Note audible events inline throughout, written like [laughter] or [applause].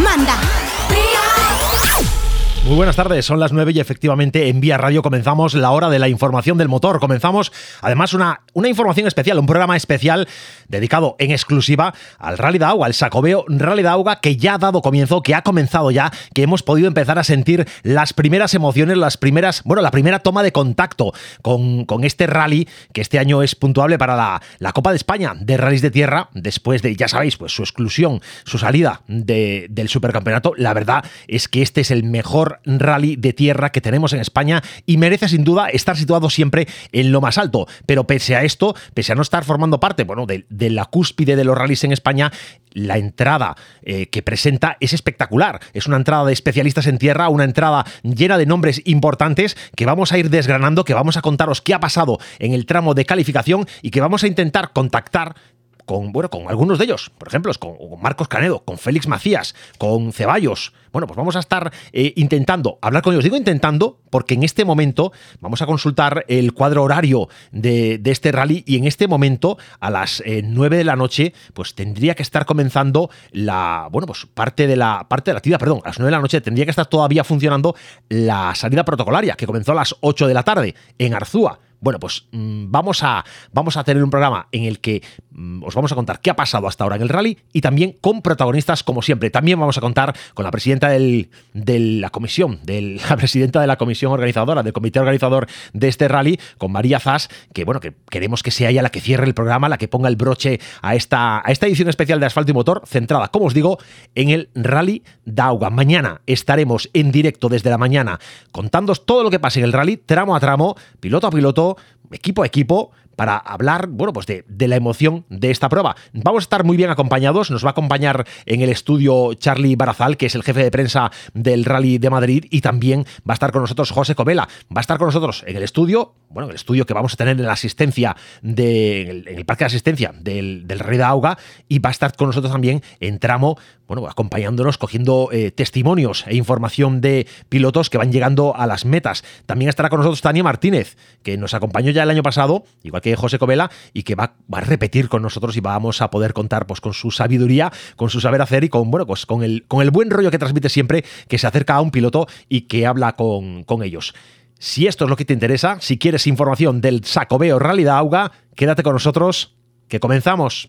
manda. Muy buenas tardes, son las 9 y efectivamente en Vía Radio comenzamos la hora de la información del motor. Comenzamos además una, una información especial, un programa especial dedicado en exclusiva al Rally de Agua, al Sacobeo Rally de Agua que ya ha dado comienzo, que ha comenzado ya, que hemos podido empezar a sentir las primeras emociones, las primeras, bueno, la primera toma de contacto con, con este rally que este año es puntuable para la, la Copa de España de Rallys de Tierra, después de, ya sabéis, pues su exclusión, su salida de, del Supercampeonato. La verdad es que este es el mejor rally de tierra que tenemos en España y merece sin duda estar situado siempre en lo más alto. Pero pese a esto, pese a no estar formando parte, bueno, de, la cúspide de los rallies en España, la entrada eh, que presenta es espectacular. Es una entrada de especialistas en tierra, una entrada llena de nombres importantes que vamos a ir desgranando, que vamos a contaros qué ha pasado en el tramo de calificación y que vamos a intentar contactar con, bueno, con algunos de ellos, por ejemplo, con, Marcos Canedo, con Félix Macías, con Ceballos. Bueno, pues vamos a estar eh, intentando hablar con ellos. Digo intentando porque en este momento vamos a consultar el cuadro horario de, de este rally y en este momento a las eh, 9 de la noche pues tendría que estar comenzando la, bueno, pues parte de la, parte de la actividad, perdón, a las 9 de la noche tendría que estar todavía funcionando la salida protocolaria que comenzó a las 8 de la tarde en Arzúa. Bueno, pues mmm, vamos, a, vamos a tener un programa en el que mmm, os vamos a contar qué ha pasado hasta ahora en el rally y también con protagonistas como siempre. También vamos a contar con la presidenta del, de la comisión, de [laughs] la presidenta de la comisión organizadora, del comité organizador de este rally, con María Zas, que bueno, que queremos que sea ella la que cierre el programa, la que ponga el broche a esta, a esta edición especial de Asfalto y Motor, centrada, como os digo, en el rally Dauga. Mañana estaremos en directo desde la mañana contándoos todo lo que pasa en el rally, tramo a tramo, piloto a piloto, equipo a equipo, para hablar, bueno, pues de, de, la emoción de esta prueba. Vamos a estar muy bien acompañados, nos va a acompañar en el estudio Charlie Barazal, que es el jefe de prensa del Rally de Madrid, y también va a estar con nosotros José Covela. Va a estar con nosotros en el estudio, bueno, en el estudio que vamos a tener en la asistencia, de, en, el, parque de asistencia del, del Rey de Auga, y va a estar con nosotros también en tramo, bueno, acompañándonos, cogiendo eh, testimonios e información de pilotos que van llegando a las metas. También estará con nosotros Tania Martínez, que nos acompañó ya el año pasado, igual que José Covela, y que va, va, a repetir con nosotros y vamos a poder contar pues, con su sabiduría, con su saber hacer y con, bueno, pues, con, el, con el buen rollo que transmite siempre, que se acerca a un piloto y que habla con, con ellos. Si esto es lo que te interesa, si quieres información del Sacobeo Rally de Auga, quédate con nosotros, que comenzamos.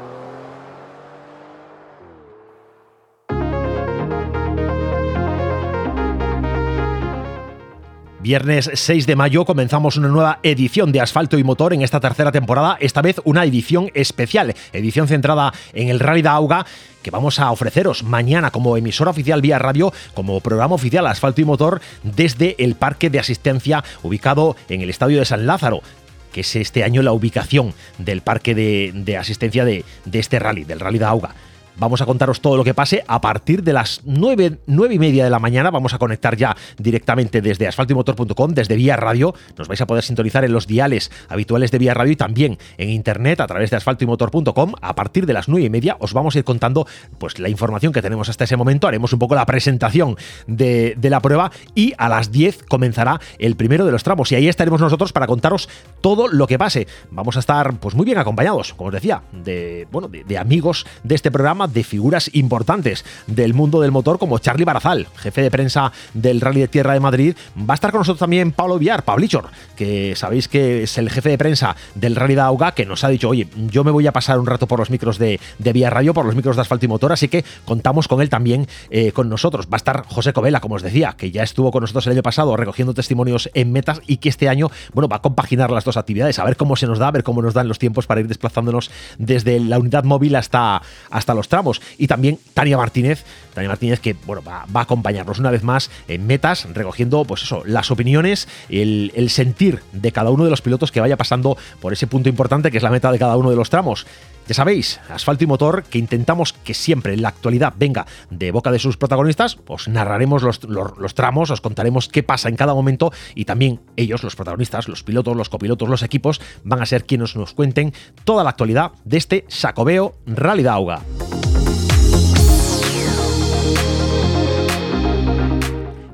Viernes 6 de mayo comenzamos una nueva edición de Asfalto y Motor en esta tercera temporada, esta vez una edición especial, edición centrada en el Rally de Auga que vamos a ofreceros mañana como emisora oficial vía radio, como programa oficial Asfalto y Motor desde el parque de asistencia ubicado en el Estadio de San Lázaro que es este año la ubicación del parque de, asistencia de, de este rally, del Rally de Auga. Vamos a contaros todo lo que pase a partir de las 9, 9 y media de la mañana. Vamos a conectar ya directamente desde asfaltoymotor.com, desde Vía Radio. Nos vais a poder sintonizar en los diales habituales de Vía Radio y también en internet a través de asfaltoymotor.com. A partir de las 9 y media os vamos a ir contando pues, la información que tenemos hasta ese momento. Haremos un poco la presentación de, la prueba y a las 10 comenzará el primero de los tramos. Y ahí estaremos nosotros para contaros todo lo que pase. Vamos a estar pues, muy bien acompañados, como os decía, de, bueno, de amigos de este programa de figuras importantes del mundo del motor como Charlie Barazal, jefe de prensa del Rally de Tierra de Madrid. Va a estar con nosotros también Pablo Villar, Pablichor, que sabéis que es el jefe de prensa del Rally de Auga, que nos ha dicho, oye, yo me voy a pasar un rato por los micros de, de Vía Radio, por los micros de asfalto y motor, así que contamos con él también eh, con nosotros. Va a estar José Covela, como os decía, que ya estuvo con nosotros el año pasado recogiendo testimonios en metas y que este año, bueno, va a compaginar las dos actividades, a ver cómo se nos da, a ver cómo nos dan los tiempos para ir desplazándonos desde la unidad móvil hasta, hasta los tramos. Y también Tania Martínez, Tania Martínez que bueno, va, a acompañarnos una vez más en metas, recogiendo pues eso, las opiniones, el, sentir de cada uno de los pilotos que vaya pasando por ese punto importante que es la meta de cada uno de los tramos. Ya sabéis, asfalto y motor, que intentamos que siempre en la actualidad venga de boca de sus protagonistas, os narraremos los, tramos, os contaremos qué pasa en cada momento y también ellos, los protagonistas, los pilotos, los copilotos, los equipos, van a ser quienes nos cuenten toda la actualidad de este Sacobeo Rally Dauga.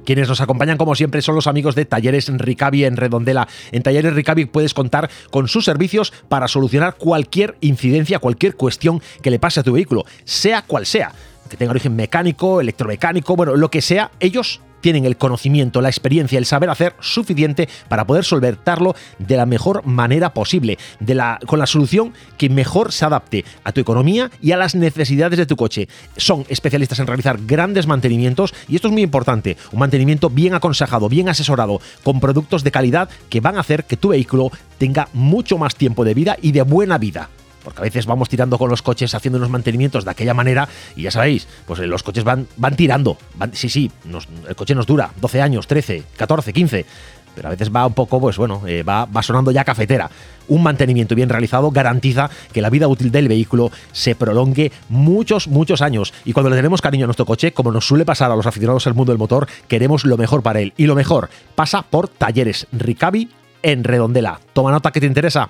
Quienes nos acompañan, como siempre, son los amigos de Talleres Ricavi en Redondela. En Talleres Ricavi puedes contar con sus servicios para solucionar cualquier incidencia, cualquier cuestión que le pase a tu vehículo, sea cual sea que tenga origen mecánico, electromecánico, bueno, lo que sea, ellos tienen el conocimiento, la experiencia, el saber hacer suficiente para poder solventarlo de la mejor manera posible, con la solución que mejor se adapte a tu economía y a las necesidades de tu coche. Son especialistas en realizar grandes mantenimientos y esto es muy importante, un mantenimiento bien aconsejado, bien asesorado, con productos de calidad que van a hacer que tu vehículo tenga mucho más tiempo de vida y de buena vida porque a veces vamos tirando con los coches haciendo unos mantenimientos de aquella manera y ya sabéis, pues los coches van, van tirando. sí, sí, el coche nos dura 12 años, 13, 14, 15 pero a veces va un poco, pues bueno, eh, va, va, sonando ya cafetera. Un mantenimiento bien realizado garantiza que la vida útil del vehículo se prolongue muchos, muchos años. Y cuando le tenemos cariño a nuestro coche, como nos suele pasar a los aficionados al mundo del motor, queremos lo mejor para él. Y lo mejor pasa por Talleres Ricavi en Redondela. Toma nota que te interesa.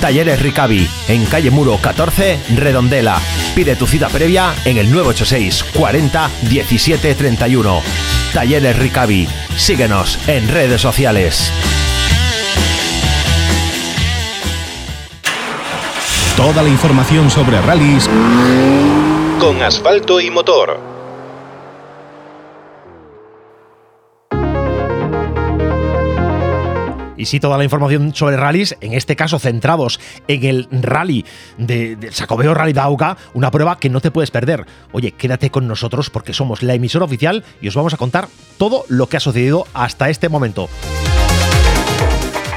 Talleres Ricavi, en calle Muro 14, Redondela. Pide tu cita previa en el 986 40 17 31. Talleres Ricavi. Síguenos en redes sociales. Toda la información sobre rallies con asfalto y motor. Y sí toda la información sobre rallies, en este caso centrados en el rally de, Sacobeo Rally Dauga, una prueba que no te puedes perder. Oye, quédate con nosotros porque somos la emisora oficial y os vamos a contar todo lo que ha sucedido hasta este momento.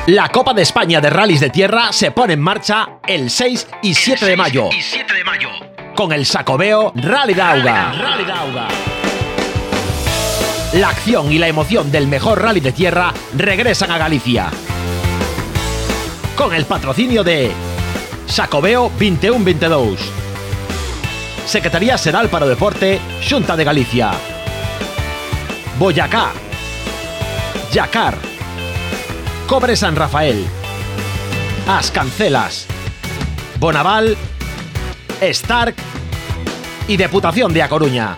La Copa de España de Rallys de Tierra se pone en marcha el 6 y 7 de mayo. Con el Sacobeo Rally Dauga. Rally Dauga. La acción y la emoción del mejor rally de tierra regresan a Galicia. Con el patrocinio de Sacobeo 21-22. Secretaría Seral para Deporte, Xunta de Galicia. Boyacá. Yacar. Cobre San Rafael. Ascancelas. Bonaval. Stark. Y Deputación de A Coruña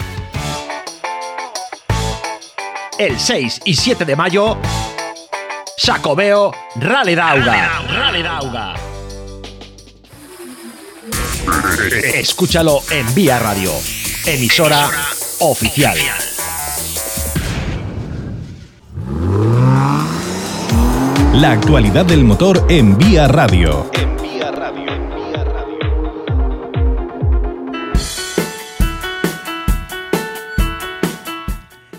el 6 y 7 de mayo, Sacobeo Rally Dauga. Escúchalo en Vía Radio, emisora, oficial. La actualidad del motor en Vía Radio.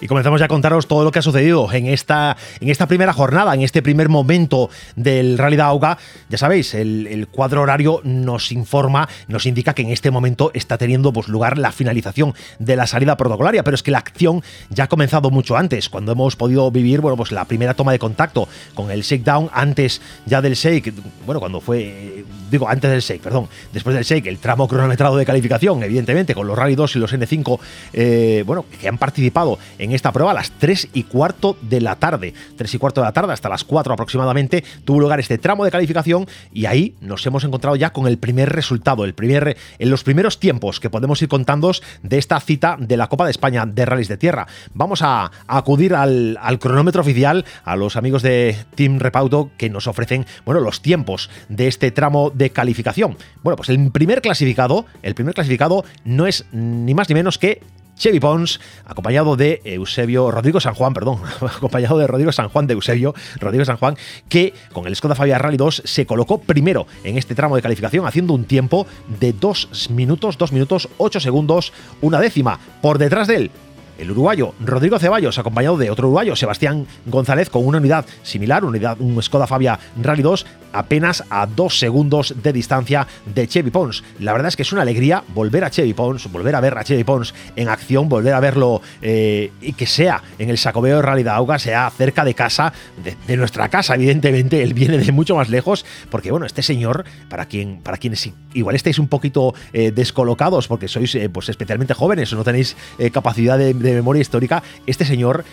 Y comenzamos ya a contaros todo lo que ha sucedido en esta, en esta primera jornada, en este primer momento del Rally de Auga. Ya sabéis, el, cuadro horario nos informa, nos indica que en este momento está teniendo pues, lugar la finalización de la salida protocolaria, pero es que la acción ya ha comenzado mucho antes, cuando hemos podido vivir bueno, pues, la primera toma de contacto con el shakedown antes ya del shake, bueno, cuando fue, digo, antes del shake, perdón, después del shake, el tramo cronometrado de calificación, evidentemente, con los Rally 2 y los N5, eh, bueno, que han participado en esta prueba a las 3 y cuarto de la tarde. 3 y cuarto de la tarde, hasta las 4 aproximadamente, tuvo lugar este tramo de calificación y ahí nos hemos encontrado ya con el primer resultado, el primer, en los primeros tiempos que podemos ir contando de esta cita de la Copa de España de Rallys de Tierra. Vamos a, acudir al, cronómetro oficial, a los amigos de Team Repauto que nos ofrecen, bueno, los tiempos de este tramo de calificación. Bueno, pues el primer clasificado, el primer clasificado no es ni más ni menos que Chevy Pons, acompañado de Eusebio, Rodrigo San Juan, perdón, [laughs] acompañado de Rodrigo San Juan de Eusebio, Rodrigo San Juan, que con el Skoda Fabia Rally 2 se colocó primero en este tramo de calificación, haciendo un tiempo de 2 minutos, 2 minutos, 8 segundos, una décima. Por detrás de él, el uruguayo Rodrigo Ceballos, acompañado de otro uruguayo, Sebastián González, con una unidad similar, unidad, un Skoda Fabia Rally 2, apenas a dos segundos de distancia de Chevy Pons. La verdad es que es una alegría volver a Chevy Pons, volver a ver a Chevy Pons en acción, volver a verlo eh, y que sea en el Sacobeo de de Auga, sea cerca de casa, de, nuestra casa, evidentemente, él viene de mucho más lejos, porque bueno, este señor, para, quien, para quienes igual estáis un poquito eh, descolocados porque sois eh, pues especialmente jóvenes o no tenéis capacidad de memoria histórica, este señor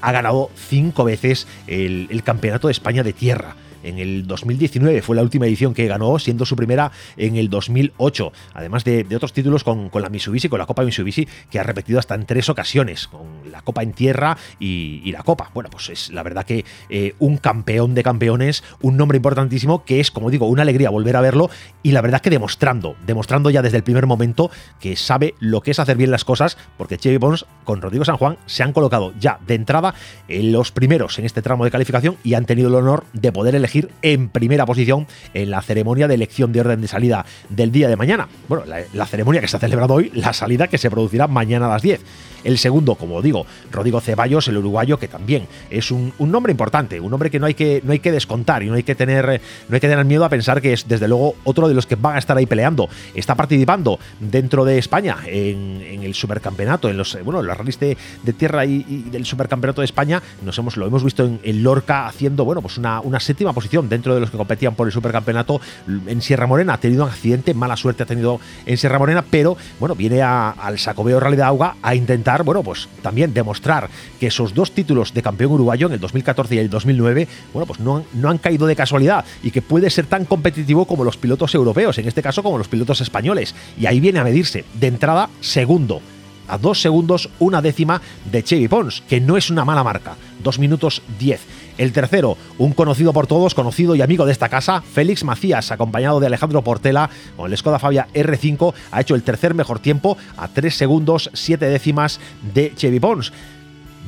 ha ganado cinco veces el Campeonato de España de Tierra en el 2019 fue la última edición que ganó, siendo su primera en el 2008, además de, otros títulos con, la Mitsubishi, con la Copa Mitsubishi, que ha repetido hasta en tres ocasiones, con la Copa en tierra y, la Copa. Bueno, pues es la verdad que eh, un campeón de campeones, un nombre importantísimo que es, como digo, una alegría volver a verlo y la verdad que demostrando, demostrando ya desde el primer momento que sabe lo que es hacer bien las cosas, porque Chevy Bones con Rodrigo San Juan se han colocado ya de entrada en los primeros en este tramo de calificación y han tenido el honor de poder elegir en primera posición en la ceremonia de elección de orden de salida del día de mañana. Bueno, la, ceremonia que se ha celebrado hoy, la salida que se producirá mañana a las 10. El segundo, como digo, Rodrigo Ceballos, el uruguayo, que también es un, nombre importante, un nombre que no hay que, no hay que descontar y no hay que, tener, no hay que tener miedo a pensar que es, desde luego, otro de los que van a estar ahí peleando. Está participando dentro de España en, el supercampeonato, en los, bueno, los rallies de, tierra y, del supercampeonato de España. Nos hemos, lo hemos visto en, Lorca haciendo, bueno, pues una, una séptima posición dentro de los que competían por el supercampeonato en Sierra Morena. Ha tenido un accidente, mala suerte ha tenido en Sierra Morena, pero bueno, viene al Sacobeo Rally de Auga a intentar bueno, pues también demostrar que esos dos títulos de campeón uruguayo en el 2014 y el 2009, bueno, pues no, no han caído de casualidad y que puede ser tan competitivo como los pilotos europeos, en este caso como los pilotos españoles. Y ahí viene a medirse, de entrada, segundo a dos segundos una décima de Chevy Pons, que no es una mala marca, dos minutos 10. El tercero, un conocido por todos, conocido y amigo de esta casa, Félix Macías, acompañado de Alejandro Portela con el Skoda Fabia R5, ha hecho el tercer mejor tiempo a 3 segundos 7 décimas de Chevy Pons.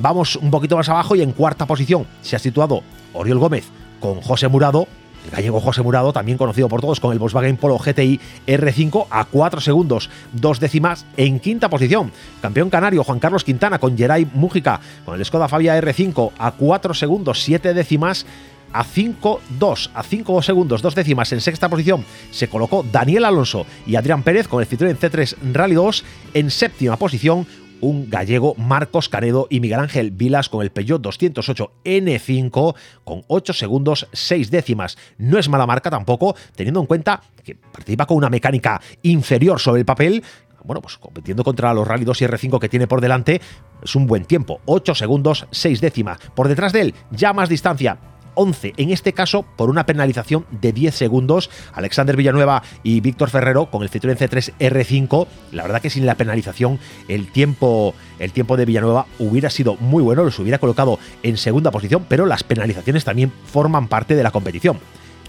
Vamos un poquito más abajo y en cuarta posición se ha situado Oriol Gómez con José Murado el gallego José Murado, también conocido por todos con el Volkswagen Polo GTI R5 a 4 segundos, dos décimas en quinta posición. Campeón canario Juan Carlos Quintana con Geray Mújica con el Skoda Fabia R5 a 4 segundos, 7 décimas a 5-2, a 5 segundos, dos décimas en sexta posición se colocó Daniel Alonso y Adrián Pérez con el Citroën C3 Rally 2 en séptima posición un gallego Marcos Canedo y Miguel Ángel Vilas con el Peugeot 208 N5 con 8 segundos 6 décimas. No es mala marca tampoco, teniendo en cuenta que participa con una mecánica inferior sobre el papel bueno, pues compitiendo contra los Rally 2 y R5 que tiene por delante, es un buen tiempo. 8 segundos, 6 décimas. Por detrás de él, ya más distancia, 11, en este caso por una penalización de 10 segundos. Alexander Villanueva y Víctor Ferrero con el Citroën C3 R5. La verdad que sin la penalización el tiempo, el tiempo de Villanueva hubiera sido muy bueno, los hubiera colocado en segunda posición, pero las penalizaciones también forman parte de la competición.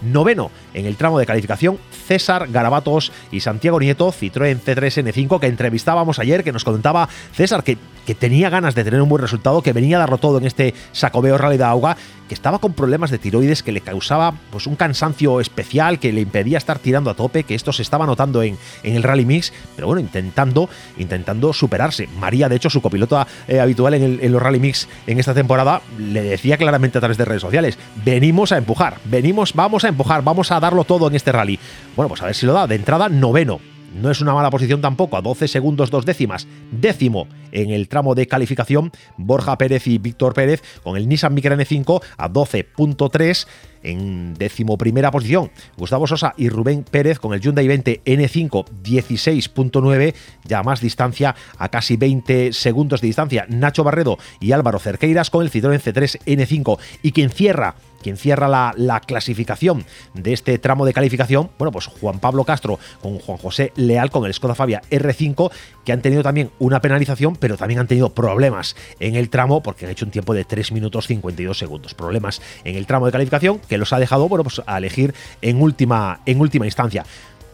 Noveno en el tramo de calificación, César Garabatos y Santiago Nieto, Citroën C3N5, que entrevistábamos ayer, que nos contaba César que, que tenía ganas de tener un buen resultado, que venía a darlo todo en este Sacobeo Rally de Auga que estaba con problemas de tiroides que le causaba pues, un cansancio especial que le impedía estar tirando a tope, que esto se estaba notando en, en el Rally Mix, pero bueno, intentando, intentando superarse. María, de hecho, su copilota eh, habitual en, en, los Rally Mix en esta temporada, le decía claramente a través de redes sociales, venimos a empujar, venimos, vamos a empujar, vamos a darlo todo en este rally. Bueno, pues a ver si lo da. De entrada, noveno no es una mala posición tampoco, a 12 segundos dos décimas. Décimo en el tramo de calificación, Borja Pérez y Víctor Pérez con el Nissan Micra N5 a 12.3 en decimoprimera posición, Gustavo Sosa y Rubén Pérez con el Hyundai 20 N5 16.9, ya más distancia a casi 20 segundos de distancia. Nacho Barredo y Álvaro Cerqueiras con el Citroën C3 N5 y quien cierra quien cierra la, la, clasificación de este tramo de calificación, bueno, pues Juan Pablo Castro con Juan José Leal con el Skoda Fabia R5, que han tenido también una penalización, pero también han tenido problemas en el tramo porque han hecho un tiempo de 3 minutos 52 segundos. Problemas en el tramo de calificación que los ha dejado bueno, pues, a elegir en última, en última instancia.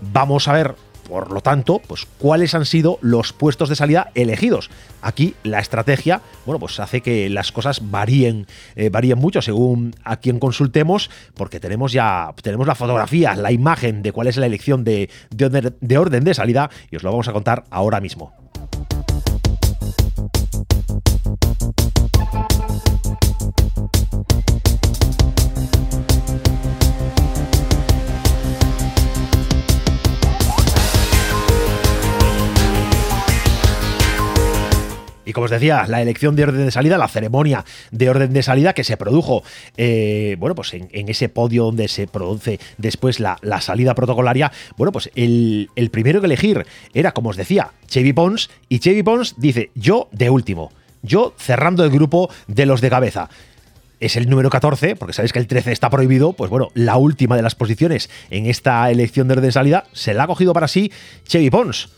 Vamos a ver por lo tanto, pues cuáles han sido los puestos de salida elegidos. Aquí la estrategia, bueno, pues hace que las cosas varíen, eh, varíen mucho según a quien consultemos, porque tenemos ya tenemos la fotografía, la imagen de cuál es la elección de, de orden de salida y os lo vamos a contar ahora mismo. Como os decía, la elección de orden de salida, la ceremonia de orden de salida que se produjo, eh, bueno, pues en, ese podio donde se produce después la, salida protocolaria, bueno, pues el, primero que elegir era, como os decía, Chevy Pons, y Chevy Pons dice, yo de último, yo cerrando el grupo de los de cabeza es el número 14, porque sabéis que el 13 está prohibido, pues bueno, la última de las posiciones en esta elección de orden de salida se la ha cogido para sí Chevy Pons.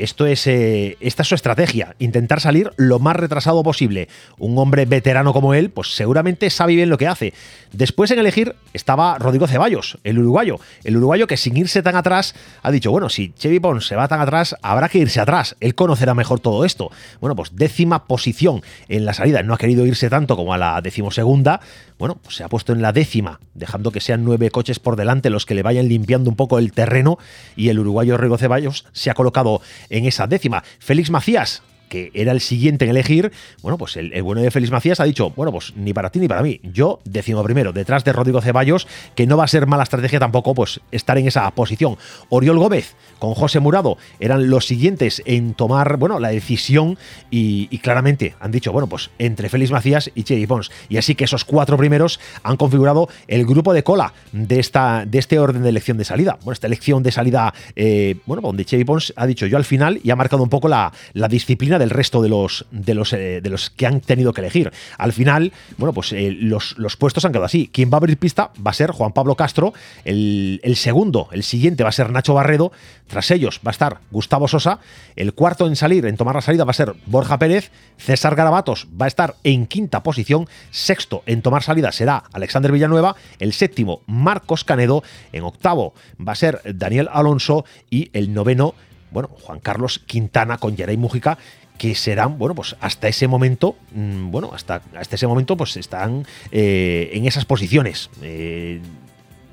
Esto es, eh, esta es su estrategia, intentar salir lo más retrasado posible. Un hombre veterano como él, pues seguramente sabe bien lo que hace. Después en elegir estaba Rodrigo Ceballos, el uruguayo. El uruguayo que sin irse tan atrás ha dicho, bueno, si Chevy Pons se va tan atrás, habrá que irse atrás. Él conocerá mejor todo esto. Bueno, pues décima posición en la salida. No ha querido irse tanto como a la decimosegunda. Bueno, pues se ha puesto en la décima, dejando que sean nueve coches por delante los que le vayan limpiando un poco el terreno. Y el uruguayo Rodrigo Ceballos se ha colocado en esa décima. Félix Macías, que era el siguiente en elegir, bueno, pues el, bueno de Félix Macías ha dicho, bueno, pues ni para ti ni para mí. Yo decimo primero, detrás de Rodrigo Ceballos, que no va a ser mala estrategia tampoco, pues estar en esa posición. Oriol Gómez con José Murado eran los siguientes en tomar, bueno, la decisión y, claramente han dicho, bueno, pues entre Félix Macías y Chevy Pons. Y así que esos cuatro primeros han configurado el grupo de cola de, esta, de este orden de elección de salida. Bueno, esta elección de salida, eh, bueno, donde Chevy Pons ha dicho yo al final y ha marcado un poco la, la disciplina del resto de los, de los, eh, de los que han tenido que elegir. Al final, bueno, pues eh, los, los, puestos han quedado así. Quien va a abrir pista va a ser Juan Pablo Castro, el, el segundo, el siguiente va a ser Nacho Barredo, tras ellos va a estar Gustavo Sosa, el cuarto en salir, en tomar la salida va a ser Borja Pérez, César Garabatos va a estar en quinta posición, sexto en tomar salida será Alexander Villanueva, el séptimo Marcos Canedo, en octavo va a ser Daniel Alonso. Y el noveno bueno, Juan Carlos Quintana con Yeray Mújica, que serán, bueno, pues hasta ese momento, mm, bueno, hasta, hasta ese momento, pues están eh, en esas posiciones. Eh,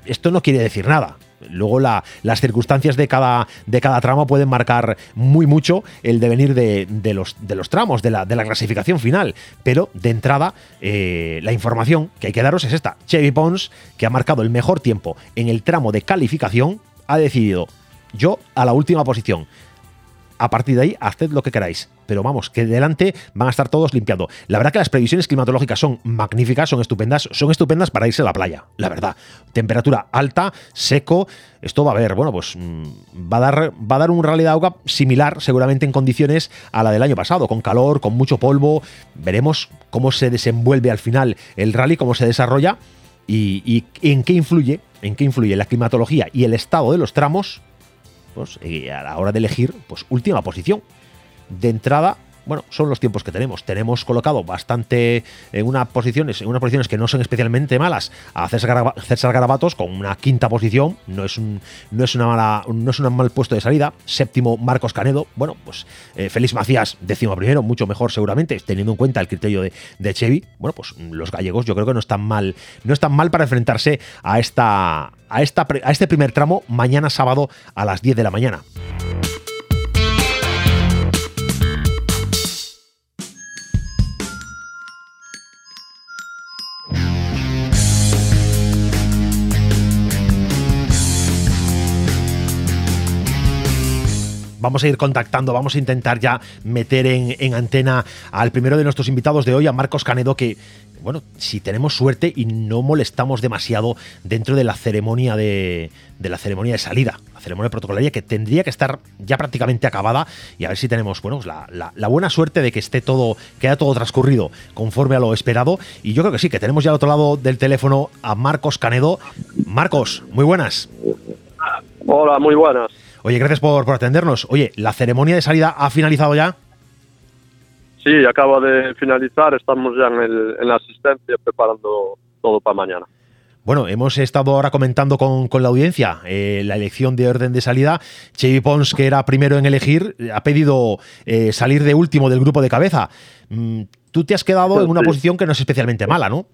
esto no quiere decir nada. Luego las circunstancias de cada, de cada tramo pueden marcar muy mucho el devenir de, los, de los, tramos, de la, de la, clasificación final. Pero de entrada, eh, la información que hay que daros es esta. Chevy Pons, que ha marcado el mejor tiempo en el tramo de calificación, ha decidido yo a la última posición. A partir de ahí, haced lo que queráis. Pero vamos, que delante van a estar todos limpiando. La verdad que las previsiones climatológicas son magníficas, son estupendas, son estupendas para irse a la playa, la verdad. Temperatura alta, seco, esto va a haber, bueno, pues mm, va a dar, va a dar un rally de agua similar seguramente en condiciones a la del año pasado, con calor, con mucho polvo. Veremos cómo se desenvuelve al final el rally, cómo se desarrolla y, y en qué influye, en qué influye la climatología y el estado de los tramos y a la hora de elegir, pues última posición. De entrada, bueno, son los tiempos que tenemos. Tenemos colocado bastante en unas posiciones, en unas posiciones que no son especialmente malas a César, Garabatos con una quinta posición. No es un, no es una mala, no es un mal puesto de salida. Séptimo Marcos Canedo. Bueno, pues eh, Félix Macías, décimo primero, mucho mejor seguramente, teniendo en cuenta el criterio de, de, Chevy. Bueno, pues los gallegos yo creo que no están mal, no están mal para enfrentarse a esta, a esta, a este primer tramo mañana sábado a las 10 de la mañana. Vamos a ir contactando, vamos a intentar ya meter en, antena al primero de nuestros invitados de hoy, a Marcos Canedo, que, bueno, si tenemos suerte y no molestamos demasiado dentro de la ceremonia de, de la ceremonia de salida, la ceremonia protocolaria que tendría que estar ya prácticamente acabada y a ver si tenemos, bueno, pues la, la, buena suerte de que esté todo, que haya todo transcurrido conforme a lo esperado. Y yo creo que sí, que tenemos ya al otro lado del teléfono a Marcos Canedo. Marcos, muy buenas. Hola, muy buenas. Oye, gracias por, por atendernos. Oye, ¿la ceremonia de salida ha finalizado ya? Sí, acaba de finalizar. Estamos ya en, el, en la asistencia preparando todo para mañana. Bueno, hemos estado ahora comentando con, la audiencia eh, la elección de orden de salida. Chevy Pons, que era primero en elegir, ha pedido eh, salir de último del grupo de cabeza. Mm, tú te has quedado en una posición que no es especialmente mala, ¿no?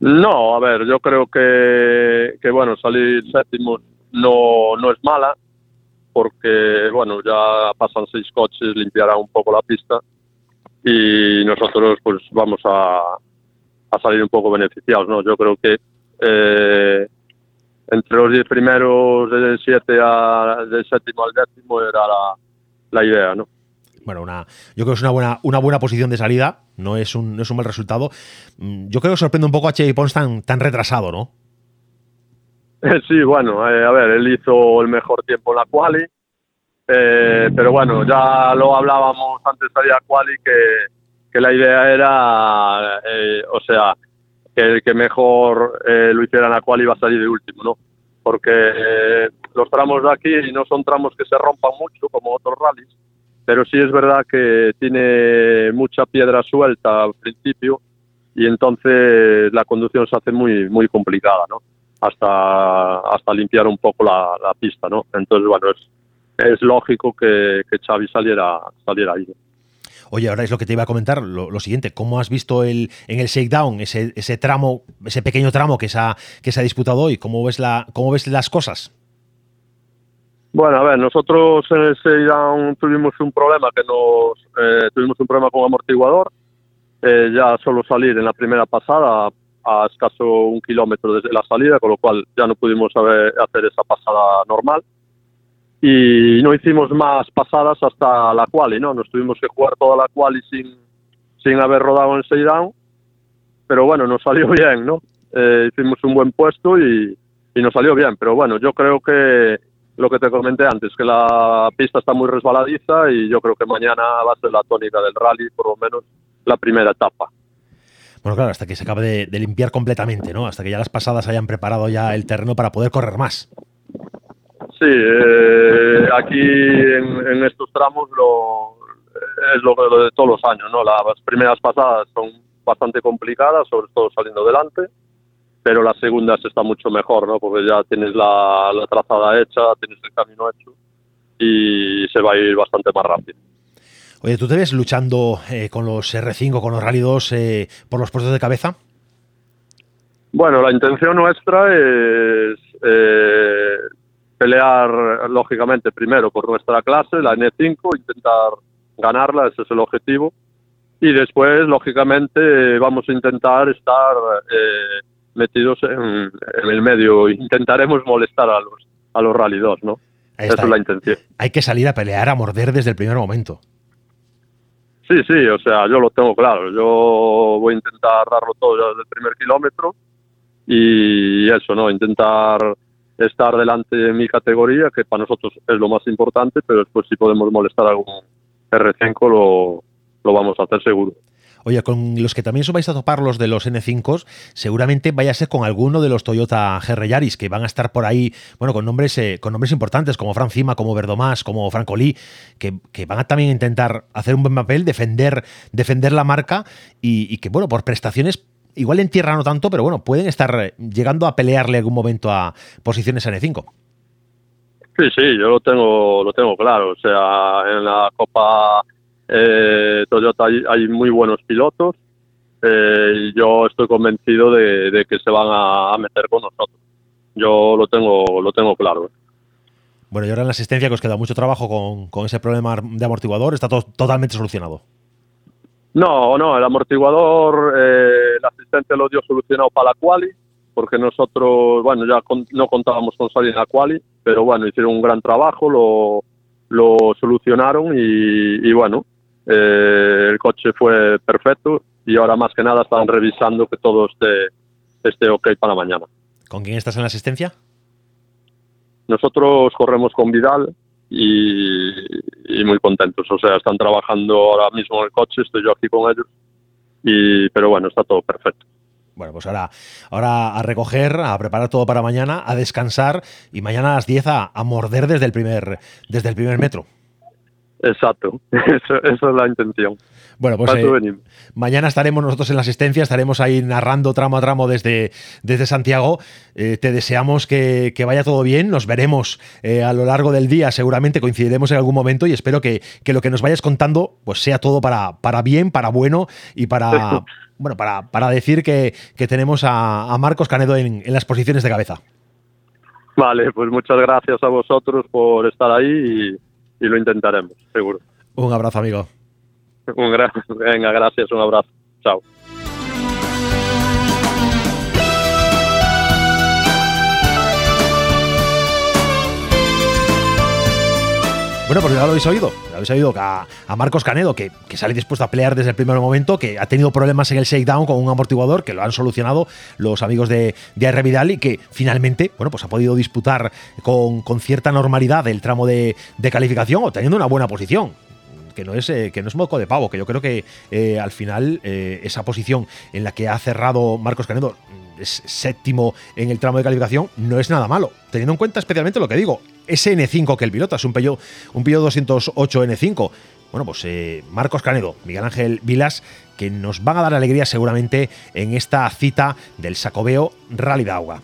No, a ver, yo creo que, que bueno, salir séptimo no, no es mala, porque bueno, ya pasan seis coches, limpiará un poco la pista y nosotros pues vamos a, a salir un poco beneficiados, ¿no? Yo creo que eh, entre los diez primeros, del siete a, del séptimo al décimo era la, idea, ¿no? Bueno, una, yo creo que es una buena, una buena posición de salida, no es un, no es un mal resultado. Mm, yo creo que sorprende un poco a Chevy Pons tan, tan retrasado, ¿no? [laughs] Sí, bueno, eh, a ver, él hizo el mejor tiempo en la quali, eh, pero bueno, ya lo hablábamos antes de la quali que que la idea era, eh, o sea, que el que mejor eh, lo hiciera en la cual iba a salir de último, ¿no? Porque eh, los tramos de aquí no son tramos que se rompan mucho como otros rallies, pero sí es verdad que tiene mucha piedra suelta al principio y entonces la conducción se hace muy muy complicada, ¿no? Hasta hasta limpiar un poco la, pista, ¿no? Entonces bueno es, es lógico que, que Xavi saliera saliera ahí. Oye, ahora es lo que te iba a comentar, lo, siguiente, ¿cómo has visto el, en el shakedown ese, ese tramo, ese pequeño tramo que se ha, que se ha disputado hoy? ¿Cómo ves, la, ¿Cómo ves las cosas? Bueno, a ver, nosotros en el shakedown tuvimos un problema que nos eh, tuvimos un problema con amortiguador. Eh, ya solo salir en la primera pasada a escaso un kilómetro desde la salida, con lo cual ya no pudimos hacer esa pasada normal y no hicimos más pasadas hasta la quali, ¿no? Nos tuvimos que jugar toda la quali sin, sin haber rodado en down, pero bueno, nos salió [laughs] bien, ¿no? Eh, hicimos un buen puesto y, y nos salió bien, pero bueno, yo creo que lo que te comenté antes, que la pista está muy resbaladiza y yo creo que mañana va a ser la tónica del rally, por lo menos la primera etapa. Bueno, claro, hasta que se acabe de, limpiar completamente, ¿no? Hasta que ya las pasadas hayan preparado ya el terreno para poder correr más. Sí, eh, aquí en, estos tramos lo, es lo, de todos los años, ¿no? Las primeras pasadas son bastante complicadas, sobre todo saliendo delante, pero las segundas está mucho mejor, ¿no? Porque ya tienes la, trazada hecha, tienes el camino hecho y se va a ir bastante más rápido. Oye, ¿tú te ves luchando eh, con los R5, con los Rally 2 eh, por los puestos de cabeza? Bueno, la intención nuestra es pelear, lógicamente, primero por nuestra clase, la N5, intentar ganarla, ese es el objetivo. Y después, lógicamente, vamos a intentar estar eh, metidos en, el medio. Intentaremos molestar a los, a los Rally 2, ¿no? Esa es la intención. Hay que salir a pelear, a morder desde el primer momento. Sí, sí, o sea, yo lo tengo claro. Yo voy a intentar darlo todo desde el primer kilómetro y eso, ¿no? Intentar estar delante de mi categoría, que para nosotros es lo más importante, pero después si podemos molestar a algún R5 lo, lo vamos a hacer seguro. Oye, con los que también os vais a topar los de los N5, seguramente vaya a ser con alguno de los Toyota GR Yaris, que van a estar por ahí, bueno, con nombres, eh, con nombres importantes, como Fran Cima, como Verdomás, como Franco Lee, que, van a también intentar hacer un buen papel, defender, defender la marca y, que, bueno, por prestaciones igual en tierra no tanto, pero bueno, pueden estar eh, llegando a pelearle algún momento a posiciones N5. Sí, sí, yo lo tengo, lo tengo claro. O sea, en la Copa eh, Toyota hay, muy buenos pilotos eh, y yo estoy convencido de, que se van a, meter con nosotros. Yo lo tengo, lo tengo claro. Bueno, y ahora en la asistencia que os queda mucho trabajo con, con ese problema de amortiguador, está todo totalmente solucionado. No, no, el amortiguador, eh, la asistente lo dio solucionado para la quali, porque nosotros, bueno, ya no contábamos con salir en la quali, pero bueno, hicieron un gran trabajo, lo, lo solucionaron y, bueno, eh, el coche fue perfecto y ahora más que nada están revisando que todo esté, esté ok para mañana. ¿Con quién estás en la asistencia? Nosotros corremos con Vidal, y, muy contentos. O sea, están trabajando ahora mismo en el coche, estoy yo aquí con ellos, y, pero bueno, está todo perfecto. Bueno, pues ahora, ahora a recoger, a preparar todo para mañana, a descansar y mañana a las 10 a, morder desde el primer, desde el primer metro. Exacto, [laughs] eso, es la intención. Bueno, pues eh, mañana estaremos nosotros en la asistencia, estaremos ahí narrando tramo a tramo desde, desde Santiago. Eh, te deseamos que, vaya todo bien, nos veremos eh, a lo largo del día, seguramente coincidiremos en algún momento y espero que, lo que nos vayas contando pues sea todo para, para bien, para bueno y para, bueno, para, para decir que, tenemos a, Marcos Canedo en, las posiciones de cabeza. Vale, pues muchas gracias a vosotros por estar ahí y lo intentaremos, seguro. Un abrazo, amigo. Un gran, [laughs] venga, gracias, un abrazo. Chao. Bueno, pues ya lo habéis oído. Ya habéis oído a, Marcos Canedo, que, sale dispuesto a pelear desde el primer momento, que ha tenido problemas en el shakedown con un amortiguador, que lo han solucionado los amigos de, de. Vidal y que finalmente, bueno, pues ha podido disputar con, cierta normalidad el tramo de, de calificación o teniendo una buena posición que no es, eh, que no es moco de pavo, que yo creo que eh, al final eh, esa posición en la que ha cerrado Marcos Canedo mm, es séptimo en el tramo de calificación, no es nada malo, teniendo en cuenta especialmente lo que digo, ese N5 que el pilota, es un Peugeot, un 208 N5. Bueno, pues Marcos Canedo, Miguel Ángel Vilas, que nos van a dar alegría seguramente en esta cita del Sacobeo Rally de Agua.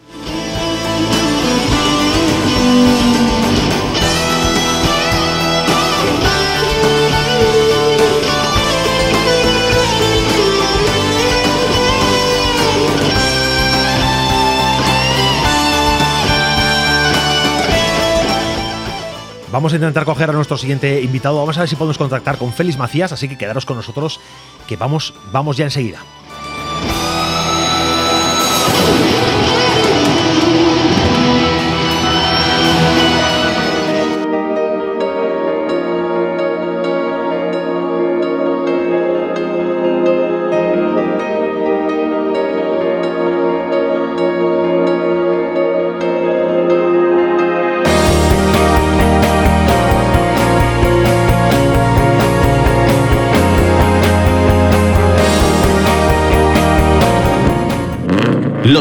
Vamos a intentar coger a nuestro siguiente invitado. Vamos a ver si podemos contactar con Félix Macías, así que quedaros con nosotros, que vamos, vamos ya enseguida.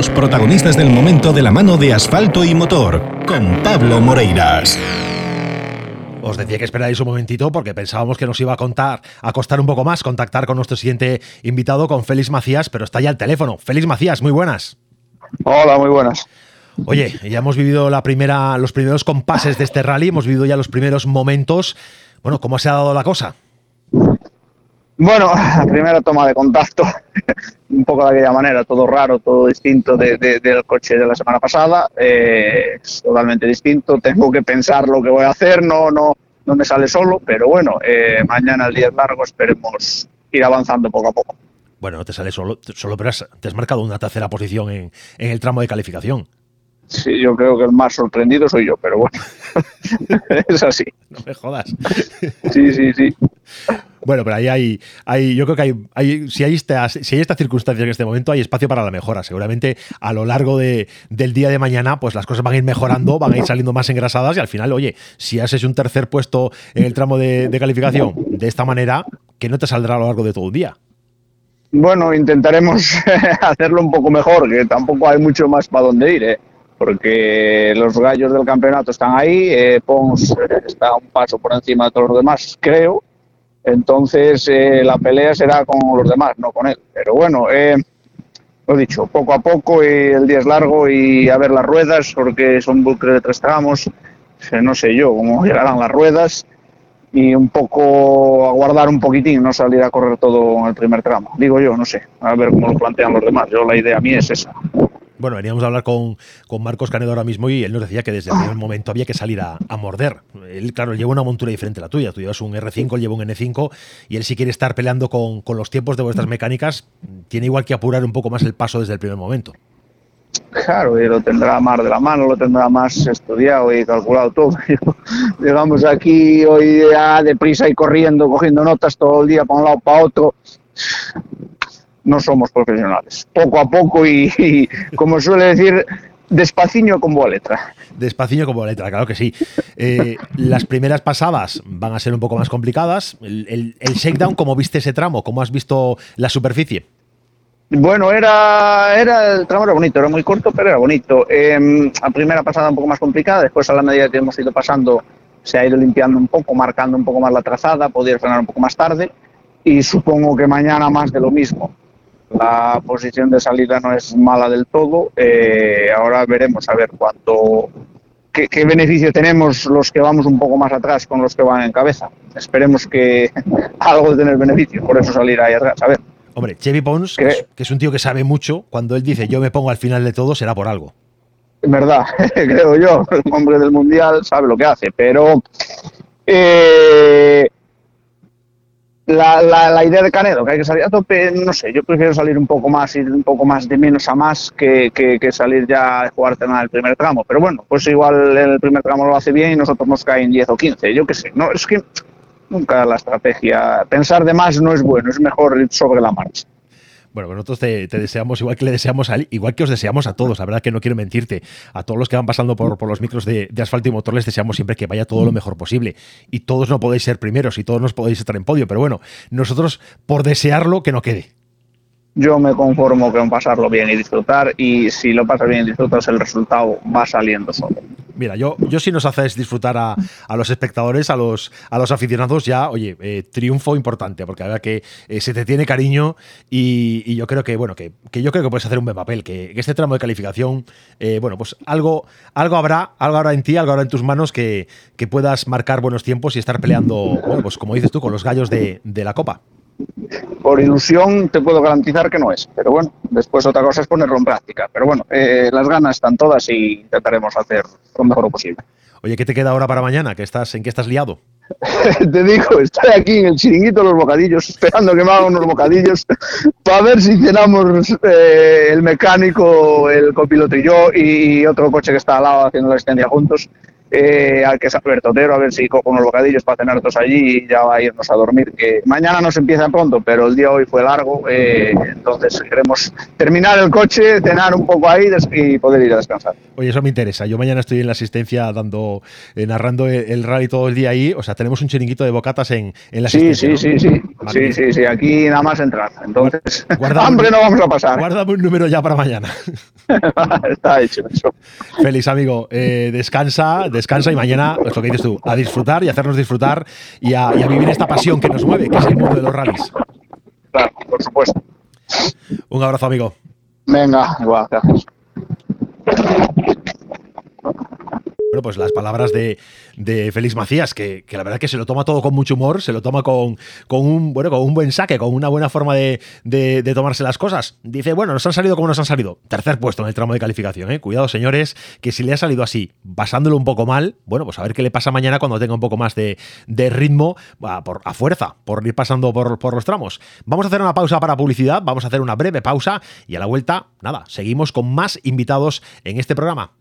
Los protagonistas del momento de la mano de asfalto y motor, con Pablo Moreiras. Os decía que esperáis un momentito porque pensábamos que nos iba a contar, a costar un poco más contactar con nuestro siguiente invitado, con Félix Macías, pero está ya el teléfono. Félix Macías, muy buenas. Hola, muy buenas. Oye, ya hemos vivido la primera, los primeros compases de este rally, hemos vivido ya los primeros momentos. Bueno, ¿cómo se ha dado la cosa? Bueno, [laughs] primera toma de contacto, [laughs] un poco de aquella manera, todo raro, todo distinto de, del coche de la semana pasada, eh, totalmente distinto. Tengo que pensar lo que voy a hacer, no, no, no me sale solo, pero bueno, eh, mañana el día es largo, esperemos ir avanzando poco a poco. Bueno, no te sale solo, solo pero te has marcado una tercera posición en, en el tramo de calificación. Sí, yo creo que el más sorprendido soy yo, pero bueno, [laughs] es así. No me jodas. Sí, sí, sí. Bueno, pero ahí hay, hay yo creo que hay, hay, si, hay esta, si hay esta circunstancia en este momento, hay espacio para la mejora. Seguramente a lo largo de, del día de mañana, pues las cosas van a ir mejorando, van a ir saliendo más engrasadas y al final, oye, si haces un tercer puesto en el tramo de, calificación de esta manera, que no te saldrá a lo largo de todo un día. Bueno, intentaremos [laughs] hacerlo un poco mejor, que tampoco hay mucho más para dónde ir, ¿eh? Porque los gallos del campeonato están ahí, eh, Pons está un paso por encima de todos los demás, creo, entonces eh, la pelea será con los demás, no con él. Pero bueno, eh, lo dicho, poco a poco y el día es largo y a ver las ruedas, porque son bucles de tres tramos, no sé yo cómo [laughs] llegarán las ruedas y un poco aguardar un poquitín, no salir a correr todo en el primer tramo. Digo yo, no sé, a ver cómo lo plantean los demás. Yo la idea mía es esa. Bueno, veníamos a hablar con, Marcos Canedo ahora mismo y él nos decía que desde el primer momento había que salir a, morder. Él, claro, lleva una montura diferente a la tuya. Tú llevas un R5, él lleva un N5 y él si quiere estar peleando con, los tiempos de vuestras mecánicas, tiene igual que apurar un poco más el paso desde el primer momento. Claro, y lo tendrá más de la mano, lo tendrá más estudiado y calculado todo. [laughs] Llegamos aquí hoy ya deprisa y corriendo, cogiendo notas todo el día para un lado para otro no somos profesionales. Poco a poco y, como suele decir, despaciño con buena letra. Despaciño con buena letra, claro que sí. Eh, las primeras pasadas van a ser un poco más complicadas. El, shakedown, ¿cómo viste ese tramo? ¿Cómo has visto la superficie? Bueno, era, era el tramo era bonito, era muy corto, pero era bonito. Eh, a primera pasada un poco más complicada, después a la medida que hemos ido pasando se ha ido limpiando un poco, marcando un poco más la trazada, podía frenar un poco más tarde y supongo que mañana más de lo mismo. La posición de salida no es mala del todo. Eh, ahora veremos a ver cuánto, qué, qué, beneficio tenemos los que vamos un poco más atrás con los que van en cabeza. Esperemos que [laughs] algo de tener beneficio, por eso salir ahí atrás. A ver. Hombre, Chevy Pons, que es, que es un tío que sabe mucho, cuando él dice yo me pongo al final de todo, será por algo. En verdad, [laughs] creo yo, el hombre del mundial sabe lo que hace, pero eh, la, la, idea de Canedo, que hay que salir a tope, no sé, yo prefiero salir un poco más, ir un poco más de menos a más que, que, que salir ya a jugarte en el primer tramo. Pero bueno, pues igual el primer tramo lo hace bien y nosotros nos caen 10 o 15, yo qué sé. No, es que nunca la estrategia, pensar de más no es bueno, es mejor ir sobre la marcha. Bueno, pues nosotros te, deseamos, igual que le deseamos a él, igual que os deseamos a todos, la verdad que no quiero mentirte, a todos los que van pasando por, por los micros de, de, asfalto y motor les deseamos siempre que vaya todo lo mejor posible. Y todos no podéis ser primeros y todos no podéis estar en podio, pero bueno, nosotros por desearlo que no quede. Yo me conformo con pasarlo bien y disfrutar y si lo pasas bien y disfrutas el resultado va saliendo solo. Mira, yo, yo si nos haces disfrutar a, a, los espectadores, a los, a los aficionados, ya, oye, eh, triunfo importante, porque la verdad que eh, se te tiene cariño y, y, yo creo que, bueno, que, que, yo creo que puedes hacer un buen papel, que, este tramo de calificación, eh, bueno, pues algo, algo habrá, algo habrá en ti, algo habrá en tus manos que, que puedas marcar buenos tiempos y estar peleando, bueno, pues como dices tú, con los gallos de, de la Copa por ilusión te puedo garantizar que no es, pero bueno, después otra cosa es ponerlo en práctica. Pero bueno, eh, las ganas están todas y intentaremos hacer lo mejor posible. Oye, ¿qué te queda ahora para mañana? ¿Qué estás, ¿En qué estás liado? [laughs] te digo, estoy aquí en el chiringuito de los bocadillos, esperando que me hagan unos bocadillos para ver si cenamos eh, el mecánico, el copiloto y yo y otro coche que está al lado haciendo la extendia juntos eh, al que es Alberto Otero, a ver si cojo unos bocadillos para cenar todos allí y ya va a irnos a dormir, que mañana no se empieza pronto, pero el día hoy fue largo, eh, entonces queremos terminar el coche, cenar un poco ahí y poder ir a descansar. Oye, eso me interesa, yo mañana estoy en la asistencia dando, eh, narrando el, el, rally todo el día ahí, o sea, tenemos un chiringuito de bocatas en, en la sí, asistencia. Sí, ¿no? sí, sí, vale. sí, sí, sí, aquí nada más entrar, entonces [laughs] hambre un, no vamos a pasar. Guárdame un número ya para mañana. [laughs] Está hecho eso. Feliz amigo, eh, descansa, [laughs] descansa y mañana, es lo que dices tú, a disfrutar y hacernos disfrutar y a, y a, vivir esta pasión que nos mueve, que es el mundo de los rallies. Claro, por supuesto. Un abrazo, amigo. Venga, igual, gracias. Bueno, pues las palabras de, de Félix Macías, que, que, la verdad que se lo toma todo con mucho humor, se lo toma con, con, un, bueno, con un buen saque, con una buena forma de, de, tomarse las cosas. Dice, bueno, nos han salido como nos han salido. Tercer puesto en el tramo de calificación, ¿eh? Cuidado, señores, que si le ha salido así, basándolo un poco mal, bueno, pues a ver qué le pasa mañana cuando tenga un poco más de, de ritmo a, por, a fuerza, por ir pasando por, por los tramos. Vamos a hacer una pausa para publicidad, vamos a hacer una breve pausa y a la vuelta, nada, seguimos con más invitados en este programa.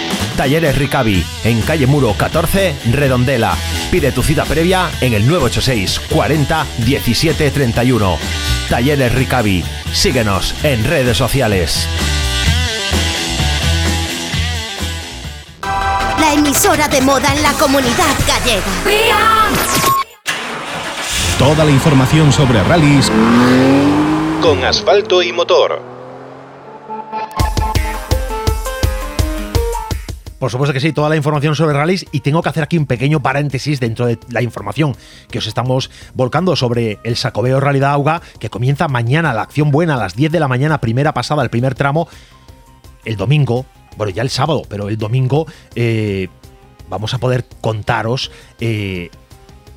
Talleres Ricavi, en calle Muro 14, Redondela. Pide tu cita previa en el 986 40 17 31. Talleres Ricavi. Síguenos en redes sociales. La emisora de moda en la comunidad gallega. Toda la información sobre rallies con asfalto y motor. Por supuesto que sí, toda la información sobre rallies y tengo que hacer aquí un pequeño paréntesis dentro de la información que os estamos volcando sobre el Sacobeo de Auga que comienza mañana, la acción buena a las 10 de la mañana, primera pasada, el primer tramo, el domingo, bueno ya el sábado, pero el domingo eh, vamos a poder contaros eh,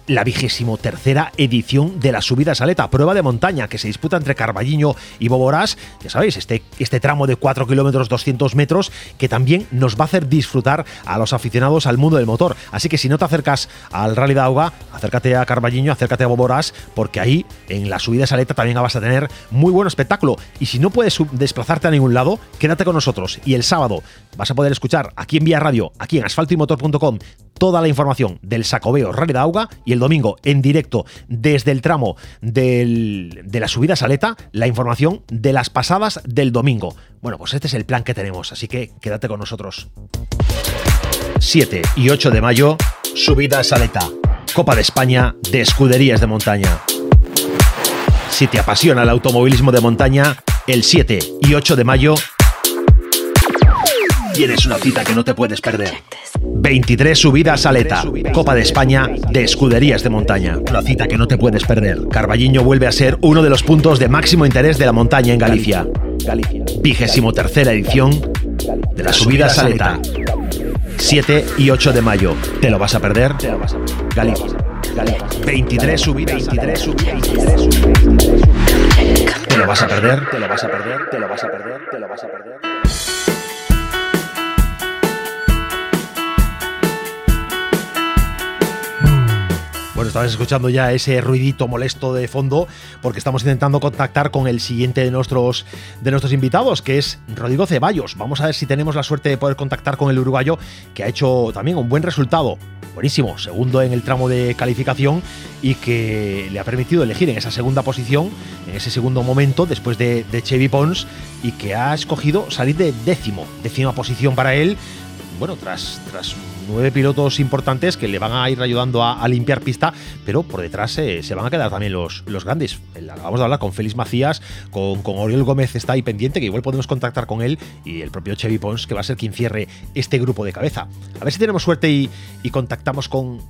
la vigésimo tercera edición de la subida saleta, prueba de montaña que se disputa entre Carballiño y Boborás. Ya sabéis, este, este tramo de 4 kilómetros 200 metros que también nos va a hacer disfrutar a los aficionados al mundo del motor. Así que si no te acercas al Rally de Auga, acércate a Carballiño, acércate a Boborás, porque ahí en la subida saleta también vas a tener muy buen espectáculo. Y si no puedes desplazarte a ningún lado, quédate con nosotros. Y el sábado vas a poder escuchar aquí en Vía Radio, aquí en asfaltoymotor.com, toda la información del Sacobeo Rally de Auga y el domingo en directo desde el tramo de la subida Saleta, la información de las pasadas del domingo. Bueno, pues este es el plan que tenemos, así que quédate con nosotros. 7 y 8 de mayo, subida Saleta, Copa de España de escuderías de montaña. Si te apasiona el automovilismo de montaña, el 7 y 8 de mayo tienes una cita que no te puedes perder. 23 subidas a Aleta, Copa de España de escuderías de montaña. Una cita que no te puedes perder. Carballiño vuelve a ser uno de los puntos de máximo interés de la montaña en Galicia. Vigésimo tercera edición de las subidas a Aleta. 7 y 8 de mayo. ¿Te lo vas a perder? Galicia. 23 subidas, 23 subidas. ¿Te lo vas a perder? ¿Te lo vas a perder? ¿Te lo vas a perder? ¿Te lo vas a perder? Bueno, estabas escuchando ya ese ruidito molesto de fondo porque estamos intentando contactar con el siguiente de nuestros, de nuestros invitados, que es Rodrigo Ceballos. Vamos a ver si tenemos la suerte de poder contactar con el uruguayo, que ha hecho también un buen resultado. Buenísimo, segundo en el tramo de calificación y que le ha permitido elegir en esa segunda posición, en ese segundo momento, después de, de Chevy Pons, y que ha escogido salir de décimo, décima posición para él bueno, tras, tras nueve pilotos importantes que le van a ir ayudando a, limpiar pista, pero por detrás se van a quedar también los, los grandes. Acabamos de hablar con Félix Macías, con, con Oriol Gómez está ahí pendiente, que igual podemos contactar con él, y el propio Chevy Pons, que va a ser quien cierre este grupo de cabeza. A ver si tenemos suerte y, contactamos con,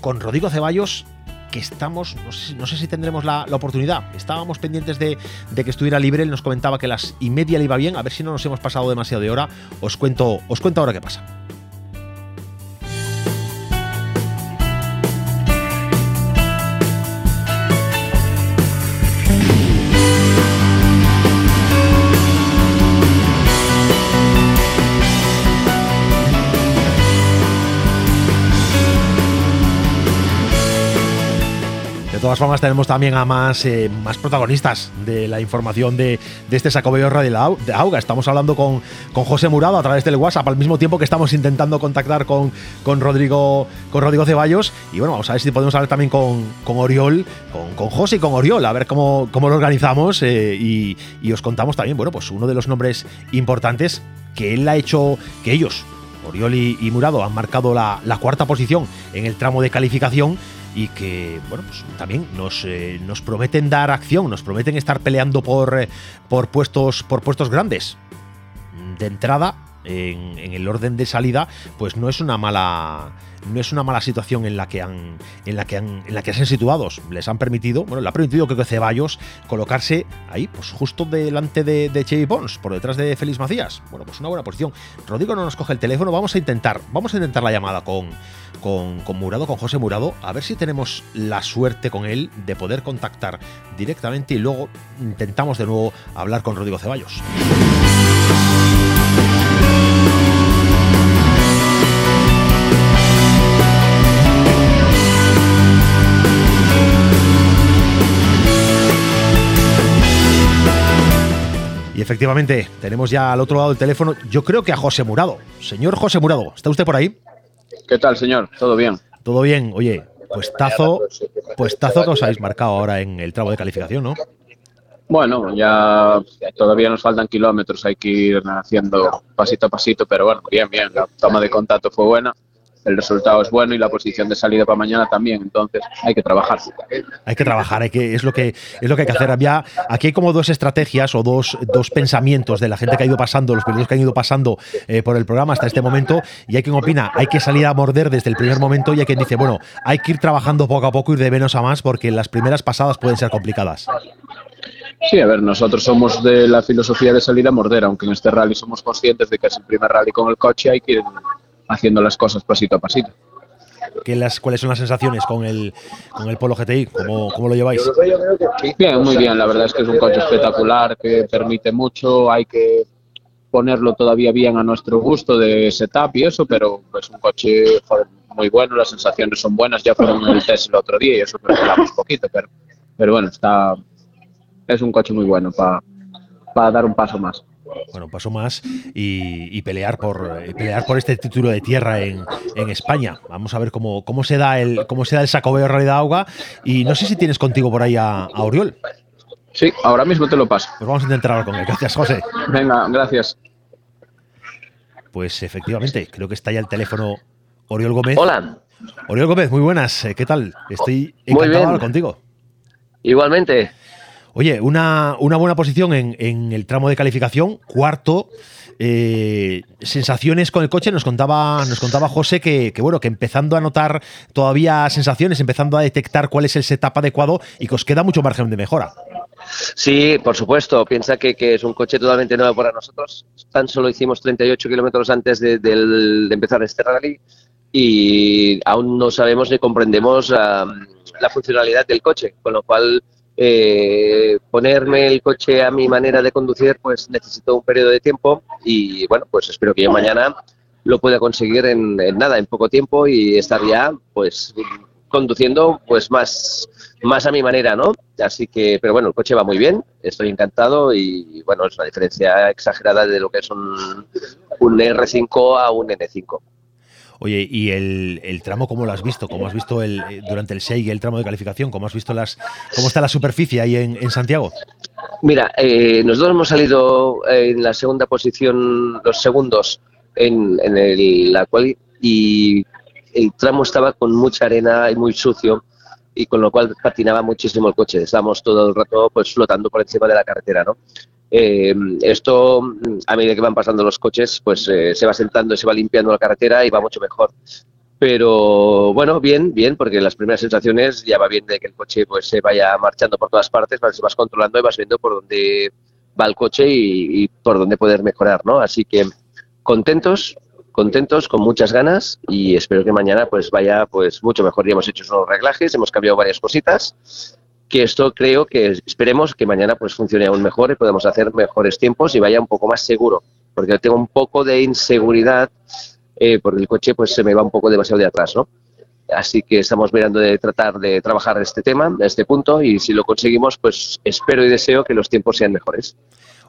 con Rodrigo Ceballos que estamos, no sé, si tendremos la, oportunidad. Estábamos pendientes de, de, que estuviera libre, él nos comentaba que las y media le iba bien, a ver si no nos hemos pasado demasiado de hora. Os cuento, os cuento ahora qué pasa. Todas formas, tenemos también a más, eh, más protagonistas de la información de, de este Sacobeo Radio de Auga. Estamos hablando con, con José Murado a través del WhatsApp, al mismo tiempo que estamos intentando contactar con, con, Rodrigo, con Rodrigo Ceballos. Y bueno, vamos a ver si podemos hablar también con, con Oriol, con, con José y con Oriol, a ver cómo, cómo lo organizamos. Eh, y, y os contamos también, bueno, pues uno de los nombres importantes que él ha hecho, que ellos Oriol y, Murado han marcado la, la, cuarta posición en el tramo de calificación y que, bueno, pues también nos, eh, nos prometen dar acción, nos prometen estar peleando por, eh, por, puestos, por puestos grandes. De entrada, en, el orden de salida, pues no es una mala no es una mala situación en la que han en la que han en la que se han situados les han permitido bueno le ha permitido que Ceballos colocarse ahí pues justo delante de, de Chevy Pons por detrás de Félix Macías. Bueno pues una buena posición. Rodrigo no nos coge el teléfono vamos a intentar vamos a intentar la llamada con con, con Murado con José Murado a ver si tenemos la suerte con él de poder contactar directamente y luego intentamos de nuevo hablar con Rodrigo Ceballos efectivamente, tenemos ya al otro lado del teléfono, yo creo que a José Murado. Señor José Murado, ¿está usted por ahí? ¿Qué tal, señor? ¿Todo bien? Todo bien. Oye, puestazo, puestazo que os habéis marcado ahora en el tramo de calificación, ¿no? Bueno, ya todavía nos faltan kilómetros, hay que ir haciendo pasito a pasito, pero bueno, bien, bien, la toma de contacto fue buena el resultado es bueno y la posición de salida para mañana también. Entonces hay que trabajar. Hay que trabajar, hay que, es, lo que, es lo que hay que hacer. Había, aquí hay como dos estrategias o dos, dos pensamientos de la gente que ha ido pasando, los pilotos que han ido pasando eh, por el programa hasta este momento. Y hay quien opina, hay que salir a morder desde el primer momento y hay quien dice, bueno, hay que ir trabajando poco a poco, ir de menos a más porque las primeras pasadas pueden ser complicadas. Sí, a ver, nosotros somos de la filosofía de salir a morder, aunque en este rally somos conscientes de que es el primer rally con el coche, hay que ir haciendo las cosas pasito a pasito. ¿Qué las, ¿Cuáles son las sensaciones con el, con el Polo GTI? ¿Cómo, ¿Cómo, lo lleváis? Bien, muy bien. La verdad es que es un coche espectacular que permite mucho. Hay que ponerlo todavía bien a nuestro gusto de setup y eso, pero es un coche muy bueno. Las sensaciones son buenas. Ya fueron en el test el otro día y eso un poquito, pero, pero bueno, está es un coche muy bueno para para dar un paso más. Bueno, paso más y, pelear por pelear por este título de tierra en, España. Vamos a ver cómo, cómo se da el cómo se da el sacobeo realidad agua y no sé si tienes contigo por ahí a, a Oriol. Sí, ahora mismo te lo paso. Pues vamos a intentar hablar con él. Gracias, José. Venga, gracias. Pues efectivamente, creo que está ya el teléfono Oriol Gómez. Hola. Oriol Gómez, muy buenas. ¿Qué tal? Estoy encantado de hablar contigo. Igualmente. Oye, una, una buena posición en, en, el tramo de calificación, cuarto. Eh, sensaciones con el coche, nos contaba, nos contaba José que, bueno, que empezando a notar todavía sensaciones, empezando a detectar cuál es el setup adecuado y que os queda mucho margen de mejora. Sí, por supuesto. Piensa que, es un coche totalmente nuevo para nosotros. Tan solo hicimos 38 kilómetros antes de, empezar este rally y aún no sabemos ni comprendemos la funcionalidad del coche, con lo cual eh, ponerme el coche a mi manera de conducir, pues necesito un periodo de tiempo y bueno, pues espero que yo mañana lo pueda conseguir en, nada, en poco tiempo y estar ya pues conduciendo pues más, más a mi manera, ¿no? Así que, pero bueno, el coche va muy bien, estoy encantado y bueno, es una diferencia exagerada de lo que es un, un R5 a un N5. Oye, ¿y el, tramo cómo lo has visto? ¿Cómo has visto el, eh, durante el SEI el tramo de calificación? ¿Cómo has visto las cómo está la superficie ahí en, Santiago? Mira, eh, nosotros hemos salido en la segunda posición, los segundos en, en la cual y el tramo estaba con mucha arena y muy sucio y con lo cual patinaba muchísimo el coche. Estábamos todo el rato pues flotando por encima de la carretera, ¿no? Eh, esto, a medida que van pasando los coches, pues eh, se va sentando, se va limpiando la carretera y va mucho mejor. Pero bueno, bien, bien, porque las primeras sensaciones ya va bien de que el coche pues se vaya marchando por todas partes, vas, vas controlando y vas viendo por dónde va el coche y, por dónde poder mejorar, ¿no? Así que contentos, contentos, con muchas ganas y espero que mañana pues vaya pues mucho mejor. Ya hemos hecho unos reglajes, hemos cambiado varias cositas que esto creo que esperemos que mañana pues funcione aún mejor y podamos hacer mejores tiempos y vaya un poco más seguro, porque tengo un poco de inseguridad eh, porque el coche pues se me va un poco demasiado de atrás, ¿no? Así que estamos mirando de tratar de trabajar este tema, este punto, y si lo conseguimos, pues espero y deseo que los tiempos sean mejores.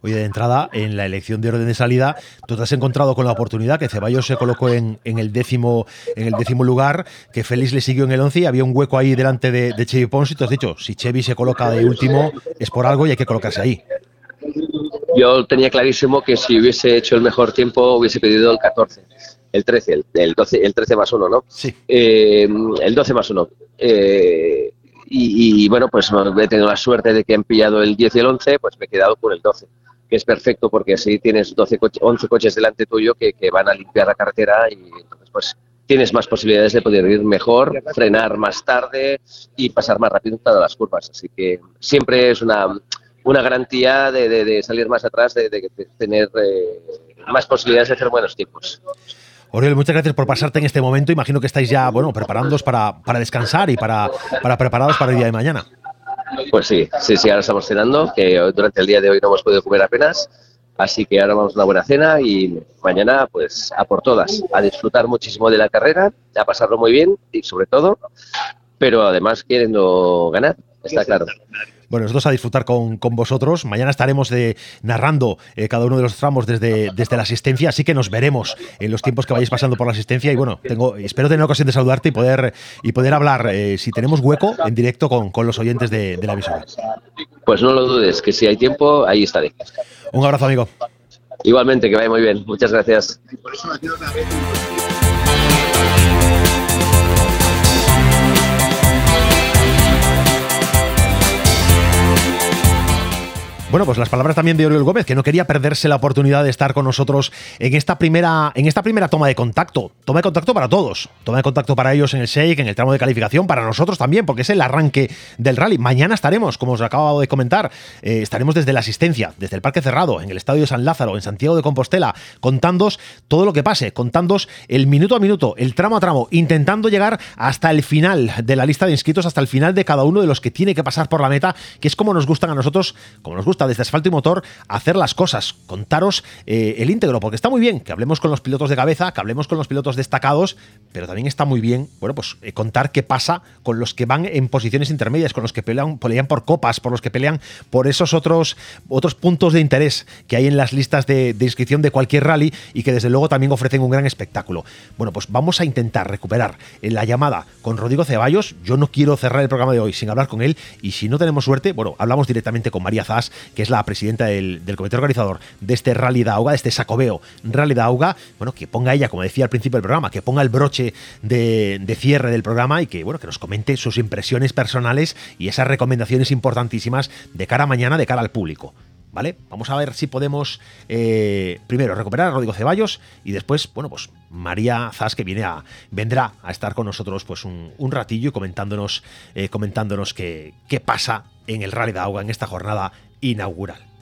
Oye, de entrada, en la elección de orden de salida, tú te has encontrado con la oportunidad que Ceballos se colocó en, el, décimo, en el décimo lugar, que Félix le siguió en el once y había un hueco ahí delante de, Chevy Pons y tú has dicho, si Chevy se coloca de último es por algo y hay que colocarse ahí. Yo tenía clarísimo que si hubiese hecho el mejor tiempo hubiese pedido el 14 el 13, el, 12, el 13 más 1, ¿no? Sí. Eh, el 12 más 1. Eh, y, bueno, pues he tenido la suerte de que han pillado el 10 y el 11, pues me he quedado con el 12 que es perfecto porque así tienes 12 11 coches delante tuyo que, van a limpiar la carretera y entonces pues tienes más posibilidades de poder ir mejor, frenar más tarde y pasar más rápido en todas las curvas. Así que siempre es una, una garantía de, salir más atrás, de, tener eh, más posibilidades de hacer buenos tiempos. Oriol, muchas gracias por pasarte en este momento. Imagino que estáis ya, bueno, preparándoos para, para descansar y para, para preparados para el día de mañana. Pues sí, sí, sí, ahora estamos cenando, que durante el día de hoy no hemos podido comer apenas, así que ahora vamos a una buena cena y mañana pues a por todas, a disfrutar muchísimo de la carrera, a pasarlo muy bien y sobre todo, pero además queriendo ganar, está claro. Bueno, nosotros a disfrutar con, vosotros. Mañana estaremos de, narrando eh, cada uno de los tramos desde, desde la asistencia, así que nos veremos en los tiempos que vayáis pasando por la asistencia. Y bueno, tengo, espero tener ocasión de saludarte y poder, y poder hablar, eh, si tenemos hueco, en directo con, los oyentes de, de la emisora. Pues no lo dudes, que si hay tiempo, ahí estaré. Un abrazo, amigo. Igualmente, que vaya muy bien. Muchas gracias. Bueno, pues las palabras también de Oriol Gómez, que no quería perderse la oportunidad de estar con nosotros en esta primera, en esta primera toma de contacto. Toma de contacto para todos. Toma de contacto para ellos en el shake, en el tramo de calificación, para nosotros también, porque es el arranque del rally. Mañana estaremos, como os acabo de comentar, eh, estaremos desde la asistencia, desde el Parque Cerrado, en el Estadio de San Lázaro, en Santiago de Compostela, contándos todo lo que pase, contándos el minuto a minuto, el tramo a tramo, intentando llegar hasta el final de la lista de inscritos, hasta el final de cada uno de los que tiene que pasar por la meta, que es como nos gustan a nosotros, como nos gusta desde Asfalto y Motor hacer las cosas, contaros eh, el íntegro, porque está muy bien que hablemos con los pilotos de cabeza, que hablemos con los pilotos destacados, pero también está muy bien, bueno, pues eh, contar qué pasa con los que van en posiciones intermedias, con los que pelean, pelean por copas, por los que pelean por esos otros, otros puntos de interés que hay en las listas de, inscripción de cualquier rally y que desde luego también ofrecen un gran espectáculo. Bueno, pues vamos a intentar recuperar la llamada con Rodrigo Ceballos. Yo no quiero cerrar el programa de hoy sin hablar con él y si no tenemos suerte, bueno, hablamos directamente con María Zas, que es la presidenta del, comité organizador de este Rally de Auga, de este Sacobeo Rally de Auga, bueno, que ponga ella, como decía al principio del programa, que ponga el broche de, cierre del programa y que, bueno, que nos comente sus impresiones personales y esas recomendaciones importantísimas de cara a mañana, de cara al público. ¿Vale? Vamos a ver si podemos eh, primero recuperar a Rodrigo Ceballos y después, bueno, pues María Zas que viene a, vendrá a estar con nosotros pues un, ratillo y comentándonos, eh, comentándonos qué, qué pasa en el Rally de Agua en esta jornada inaugural.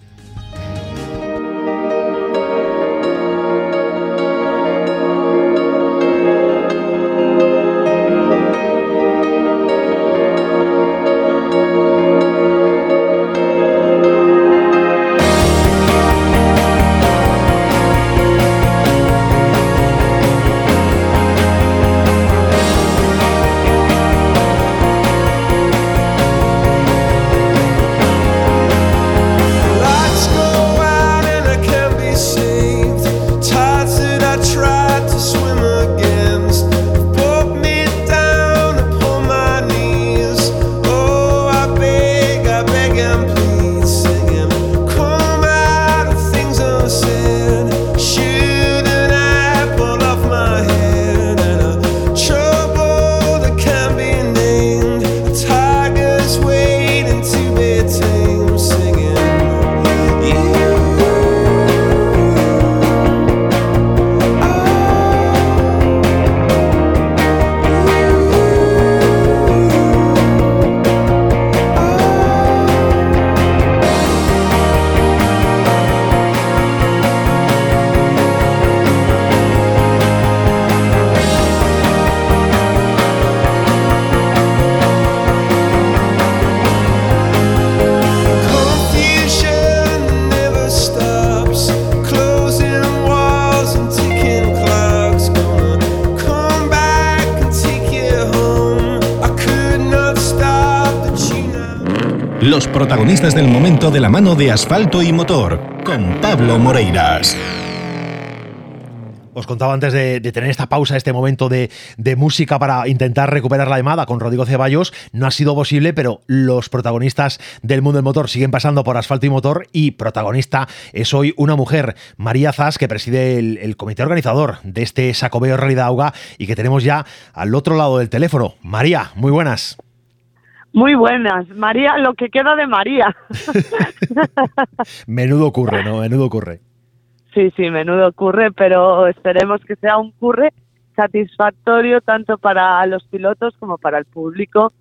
Los protagonistas del momento de la mano de asfalto y motor, con Pablo Moreiras. Os contaba antes de, tener esta pausa, este momento de, música para intentar recuperar la llamada con Rodrigo Ceballos. No ha sido posible, pero los protagonistas del mundo del motor siguen pasando por asfalto y motor y protagonista es hoy una mujer, María Zas, que preside el, comité organizador de este Sacobeo Realidad Auga y que tenemos ya al otro lado del teléfono. María, muy buenas. Muy buenas. María, lo que queda de María. [laughs] menudo ocurre, ¿no? Menudo ocurre. Sí, sí, menudo ocurre, pero esperemos que sea un curre satisfactorio tanto para los pilotos como para el público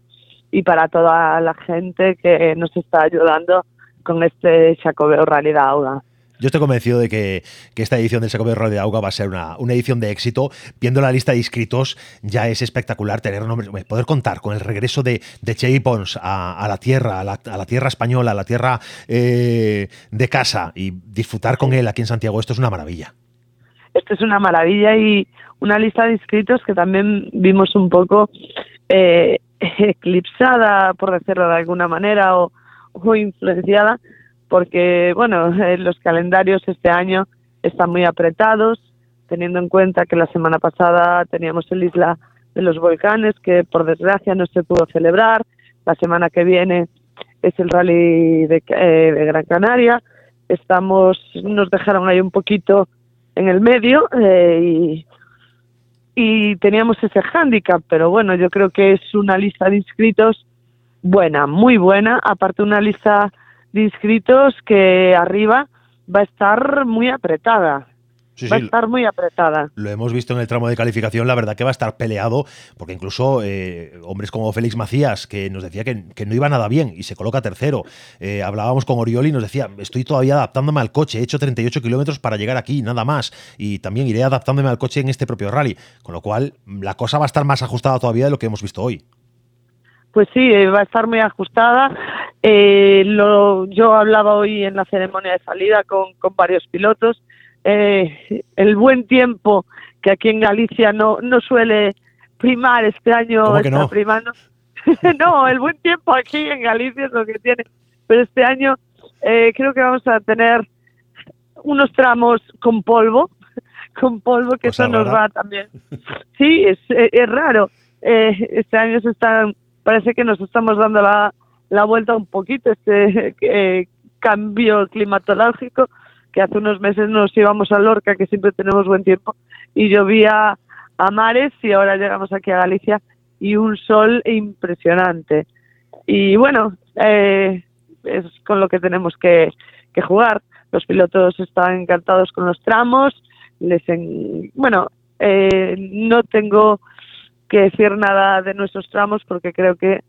y para toda la gente que nos está ayudando con este Chacobeo Realidad Auda. Yo estoy convencido de que, esta edición del Seco de Auga va a ser una, edición de éxito. Viendo la lista de inscritos, ya es espectacular tener nombres, poder contar con el regreso de, de Pons a, la tierra, a la, tierra española, a la tierra eh, de casa y disfrutar con él aquí en Santiago. Esto es una maravilla. Esto es una maravilla y una lista de inscritos que también vimos un poco eh, [laughs] eclipsada, por decirlo de alguna manera, o influenciada porque, bueno, eh, los calendarios este año están muy apretados, teniendo en cuenta que la semana pasada teníamos el Isla de los Volcanes, que por desgracia no se pudo celebrar. La semana que viene es el Rally de, eh, Gran Canaria. Estamos, nos dejaron ahí un poquito en el medio eh, y, y teníamos ese hándicap, pero bueno, yo creo que es una lista de inscritos buena, muy buena, aparte una lista de inscritos que arriba va a estar muy apretada. va a estar muy apretada. Lo hemos visto en el tramo de calificación, la verdad que va a estar peleado, porque incluso eh, hombres como Félix Macías, que nos decía que, no iba nada bien y se coloca tercero. Eh, hablábamos con Orioli y nos decía, estoy todavía adaptándome al coche, he hecho 38 kilómetros para llegar aquí, nada más. Y también iré adaptándome al coche en este propio rally. Con lo cual, la cosa va a estar más ajustada todavía de lo que hemos visto hoy. Pues sí, eh, va a estar muy ajustada Eh, lo, yo hablaba hoy en la ceremonia de salida con, con varios pilotos. Eh, el buen tiempo que aquí en Galicia no, no suele primar, este año está no? primando. [laughs] no, el buen tiempo aquí en Galicia es lo que tiene, pero este año eh, creo que vamos a tener unos tramos con polvo, [laughs] con polvo que Cosa eso nos rara. va también. Sí, es, es raro. Eh, este año se están, parece que nos estamos dando la, la vuelta un poquito, este [laughs] eh, cambio climatológico, que hace unos meses nos íbamos a Lorca, que siempre tenemos buen tiempo, y llovía a mares, y ahora llegamos aquí a Galicia y un sol impresionante. Y bueno, eh, es con lo que tenemos que, que jugar. Los pilotos están encantados con los tramos. Les en- bueno, eh, no tengo que decir nada de nuestros tramos porque creo que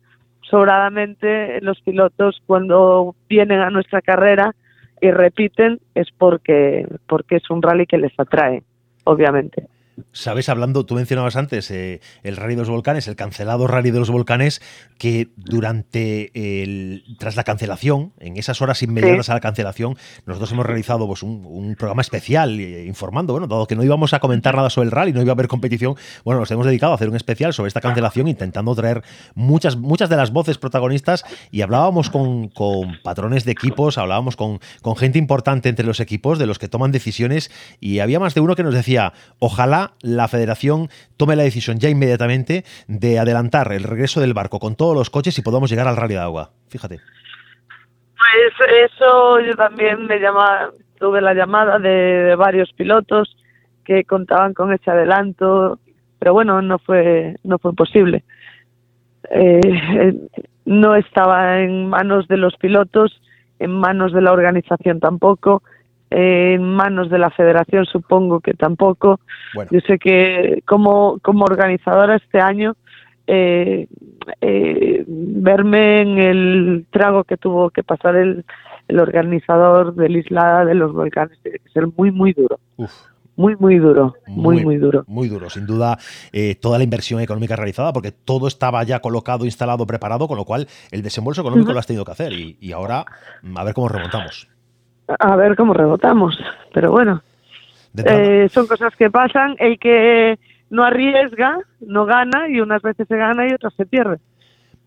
sobradamente los pilotos cuando vienen a nuestra carrera y repiten es porque porque es un rally que les atrae, obviamente. Sabes, hablando, tú mencionabas antes eh, el Rally de los Volcanes, el cancelado Rally de los Volcanes, que durante el, tras la cancelación, en esas horas inmediatas Sí. a la cancelación, nosotros hemos realizado pues, un, un programa especial eh, informando, bueno, dado que no íbamos a comentar nada sobre el rally, no iba a haber competición, bueno, nos hemos dedicado a hacer un especial sobre esta cancelación, intentando traer muchas, muchas de las voces protagonistas y hablábamos con, con patrones de equipos, hablábamos con, con gente importante entre los equipos, de los que toman decisiones, y había más de uno que nos decía, ojalá la federación tome la decisión ya inmediatamente de adelantar el regreso del barco con todos los coches y podamos llegar al rally de agua. Fíjate. Pues eso yo también me llama, tuve la llamada de, de varios pilotos que contaban con ese adelanto, pero bueno, no fue no fue posible. Eh, eh, no estaba en manos de los pilotos, en manos de la organización tampoco, eh, en manos de la federación supongo que tampoco. Bueno. Yo sé que como, como organizadora este año, eh, eh, verme en el trago que tuvo que pasar el, el organizador del Isla de los Volcanes tiene que ser muy, muy duro. Uf. Muy, muy duro. Muy, muy duro. Muy duro, sin duda, eh, toda la inversión económica realizada, porque todo estaba ya colocado, instalado, preparado, con lo cual el desembolso económico lo has tenido que hacer. Y, y ahora, a ver cómo remontamos. A ver cómo rebotamos. Pero bueno, eh, son cosas que pasan. El que no arriesga, no gana, y unas veces se gana y otras se pierde.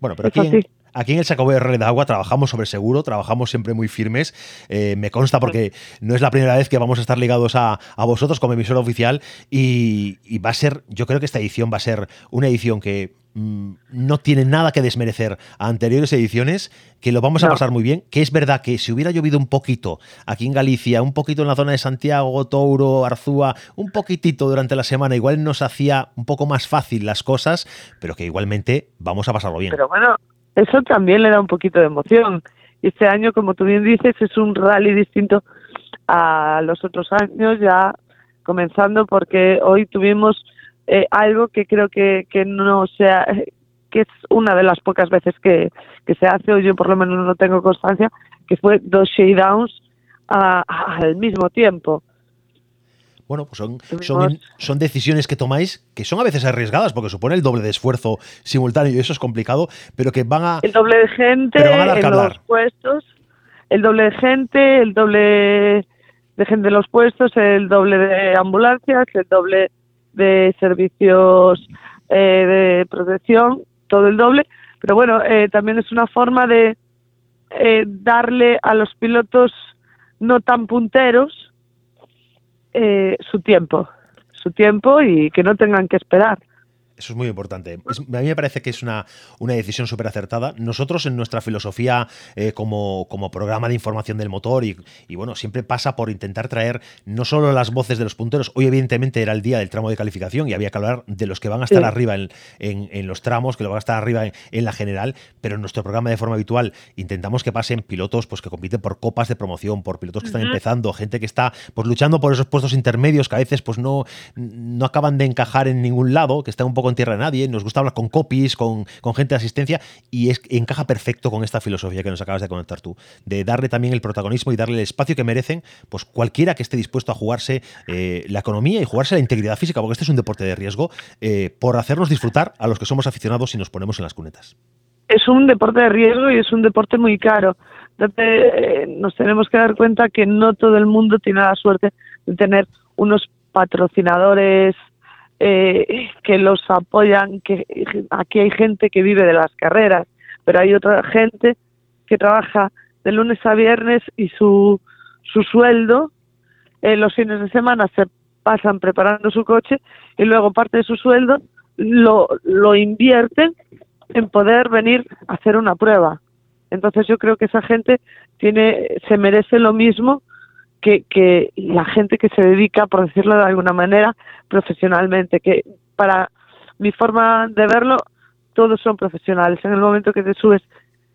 bueno, pero aquí en. Aquí en el Sacobeo de de Agua trabajamos sobre seguro, trabajamos siempre muy firmes. Eh, me consta porque no es la primera vez que vamos a estar ligados a, a vosotros como emisora oficial y, y va a ser, yo creo que esta edición va a ser una edición que mm, no tiene nada que desmerecer a anteriores ediciones, que lo vamos a pasar muy bien, que es verdad que si hubiera llovido un poquito aquí en Galicia, un poquito en la zona de Santiago, Touro, Arzúa, un poquitito durante la semana, igual nos hacía un poco más fácil las cosas, pero que igualmente vamos a pasarlo bien. Pero bueno, eso también le da un poquito de emoción. Y este año, como tú bien dices, es un rally distinto a los otros años, ya comenzando porque hoy tuvimos eh, algo que creo que, que no sea, que es una de las pocas veces que, que se hace, o yo por lo menos no tengo constancia, que fue dos shakedowns a- al mismo tiempo. Bueno, pues son, son, son decisiones que tomáis que son a veces arriesgadas porque supone el doble de esfuerzo simultáneo y eso es complicado, pero que van a... el doble de gente en los puestos, el doble de gente, el doble de gente en los puestos, el doble de ambulancias, el doble de servicios eh, de protección, todo el doble. Pero bueno, eh, también es una forma de eh, darle a los pilotos no tan punteros eh, su tiempo, su tiempo y que no tengan que esperar. Eso es muy importante. Es- a mí me parece que es una, una decisión súper acertada. Nosotros en nuestra filosofía eh, como, como programa de información del motor y, y bueno, siempre pasa por intentar traer no solo las voces de los punteros. Hoy evidentemente era el día del tramo de calificación y había que hablar de los que van a estar Sí. arriba en, en- en los tramos, que lo van a estar arriba en, en la general, pero en nuestro programa de forma habitual intentamos que pasen pilotos pues, que compiten por copas de promoción, por pilotos que están empezando, gente que está pues, luchando por esos puestos intermedios que a veces pues, no, no acaban de encajar en ningún lado, que están un poco en tierra de nadie. Nos gusta hablar con copies, con, con gente de asistencia y es, encaja perfecto con esta filosofía que nos acabas de conectar tú, de darle también el protagonismo y darle el espacio que merecen pues cualquiera que esté dispuesto a jugarse eh, la economía y jugarse la integridad física, porque este es un deporte de riesgo, eh, por hacernos disfrutar a los que somos aficionados y nos ponemos en las cunetas. es un deporte de riesgo y es un deporte muy caro. Entonces, eh, nos tenemos que dar cuenta que no todo el mundo tiene la suerte de tener unos patrocinadores eh, que los apoyan, que aquí hay gente que vive de las carreras, pero hay otra gente que trabaja de lunes a viernes y su, su sueldo eh, los fines de semana se pasan preparando su coche y luego parte de su sueldo lo, lo invierten en poder venir a hacer una prueba. Entonces yo creo que esa gente tiene, se merece lo mismo que, que la gente que se dedica, por decirlo de alguna manera, profesionalmente, que para mi forma de verlo, todos son profesionales. En el momento que te subes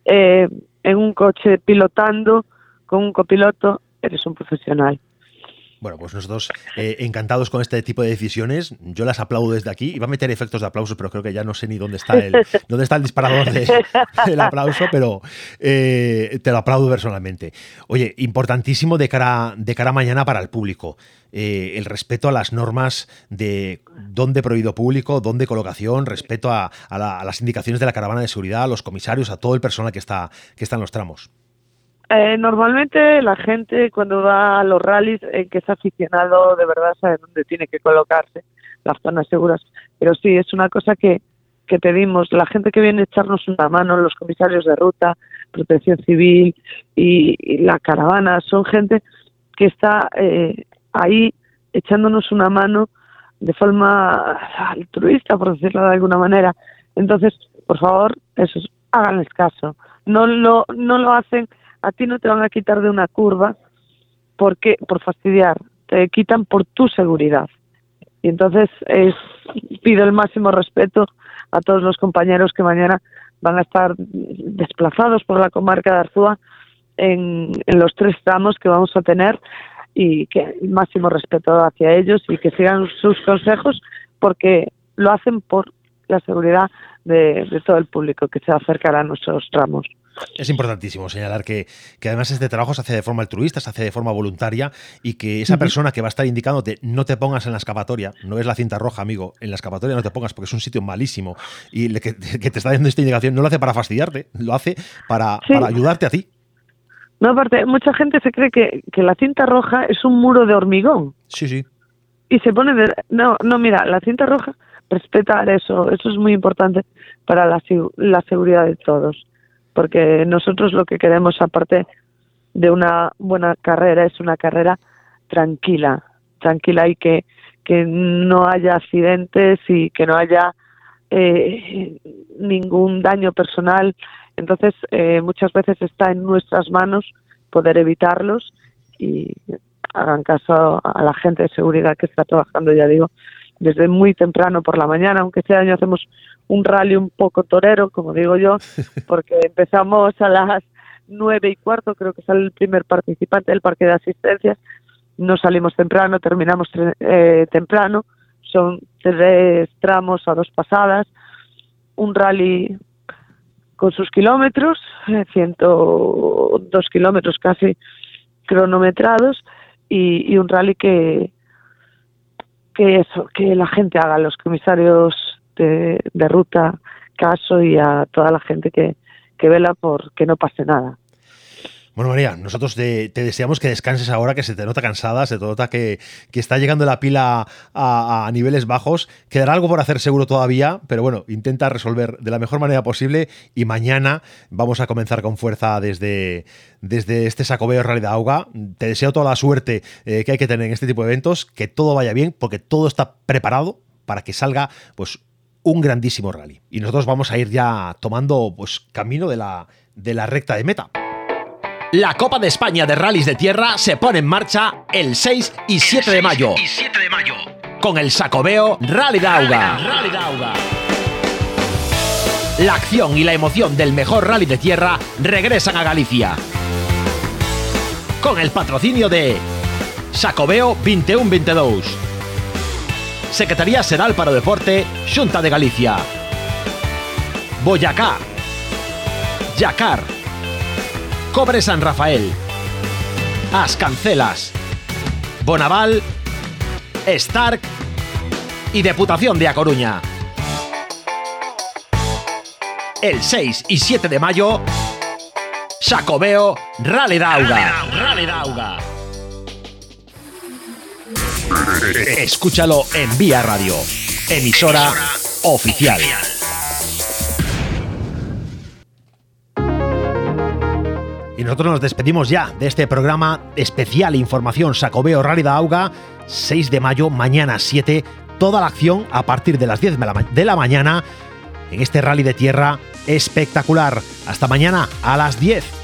eh, en un coche pilotando con un copiloto, eres un profesional. Bueno, pues nosotros eh, encantados con este tipo de decisiones. Yo las aplaudo desde aquí. Iba a meter efectos de aplauso, pero creo que ya no sé ni dónde está el, [laughs] dónde está el disparador [laughs] del aplauso, pero eh, te lo aplaudo personalmente. Oye, importantísimo de cara, de cara a mañana para el público. Eh, el respeto a las normas de dónde prohibido público, dónde colocación, respeto a, las indicaciones de la caravana de seguridad, a los comisarios, a todo el personal que está, que está en los tramos. Eh, normalmente la gente cuando va a los rallies, eh, que es aficionado, de verdad sabe dónde tiene que colocarse, las zonas seguras. Pero sí, es una cosa que, que pedimos. La gente que viene a echarnos una mano, los comisarios de ruta, protección civil y, la caravana, son gente que está eh, ahí echándonos una mano de forma altruista, por decirlo de alguna manera. Entonces, por favor, eso, háganles caso. No lo, no lo hacen a ti no te van a quitar de una curva porque por fastidiar, te quitan por tu seguridad. Y entonces es, pido el máximo respeto a todos los compañeros que mañana van a estar desplazados por la comarca de Arzúa en, los tres tramos que vamos a tener y que máximo respeto hacia ellos y que sigan sus consejos porque lo hacen por la seguridad de, de todo el público que se acercará a nuestros tramos. Es importantísimo señalar que, además este trabajo se hace de forma altruista, se hace de forma voluntaria y que esa persona que va a estar indicándote no te pongas en la escapatoria, no es la cinta roja, amigo, en la escapatoria no te pongas porque es un sitio malísimo y que, te está dando esta indicación no lo hace para fastidiarte, lo hace para, ayudarte a ti. No, aparte, mucha gente se cree que, que la cinta roja es un muro de hormigón. Sí, sí. Y se pone de... No, no, mira, la cinta roja, respetar eso, eso es muy importante para la, la seguridad de todos porque nosotros lo que queremos, aparte de una buena carrera, es una carrera tranquila, tranquila y que, que no haya accidentes y que no haya eh, ningún daño personal. Entonces, eh, muchas veces está en nuestras manos poder evitarlos y hagan caso a la gente de seguridad que está trabajando, ya digo, desde muy temprano por la mañana, aunque este año hacemos un rally un poco torero, como digo yo, [laughs] porque empezamos a las nueve y cuarto, creo que sale el primer participante del parque de asistencia, no salimos temprano, terminamos eh, temprano, son tres tramos a dos pasadas, un rally con sus kilómetros, 102 eh, kilómetros casi cronometrados, y, y un rally que, que eso, que la gente haga, los comisarios de, ruta caso y a toda la gente que, que vela por que no pase nada. Bueno, María, nosotros te, deseamos que descanses ahora, que se te nota cansada, se te nota que, está llegando la pila a, niveles bajos. Quedará algo por hacer seguro todavía, pero bueno, intenta resolver de la mejor manera posible y mañana vamos a comenzar con fuerza desde, desde este Sacobeo de Auga. Te deseo toda la suerte eh, que hay que tener en este tipo de eventos, que todo vaya bien, porque todo está preparado para que salga pues un grandísimo rally. Y nosotros vamos a ir ya tomando pues camino de la, de la recta de meta. La Copa de España de Rallys de Tierra se pone en marcha el 6 y 7, de, mayo, y 7 de mayo. Con el Sacobeo Rally Dauga. La acción y la emoción del mejor rally de tierra regresan a Galicia. Con el patrocinio de Sacobeo 2122. Secretaría Seral para o Deporte, Xunta de Galicia. Boyacá. Yacar. Cobre San Rafael, As Cancelas, Bonaval, Stark y Deputación de A Coruña. el 6 y 7 de mayo, Sacobeo Rally Dauga. Rally Dauga. Escúchalo en Vía Radio, emisora oficial. Nosotros nos despedimos ya de este programa especial Información Sacobeo Rally Auga, 6 de mayo, mañana 7, toda la acción a partir de las 10 de la mañana en este rally de tierra espectacular. Hasta mañana a las 10.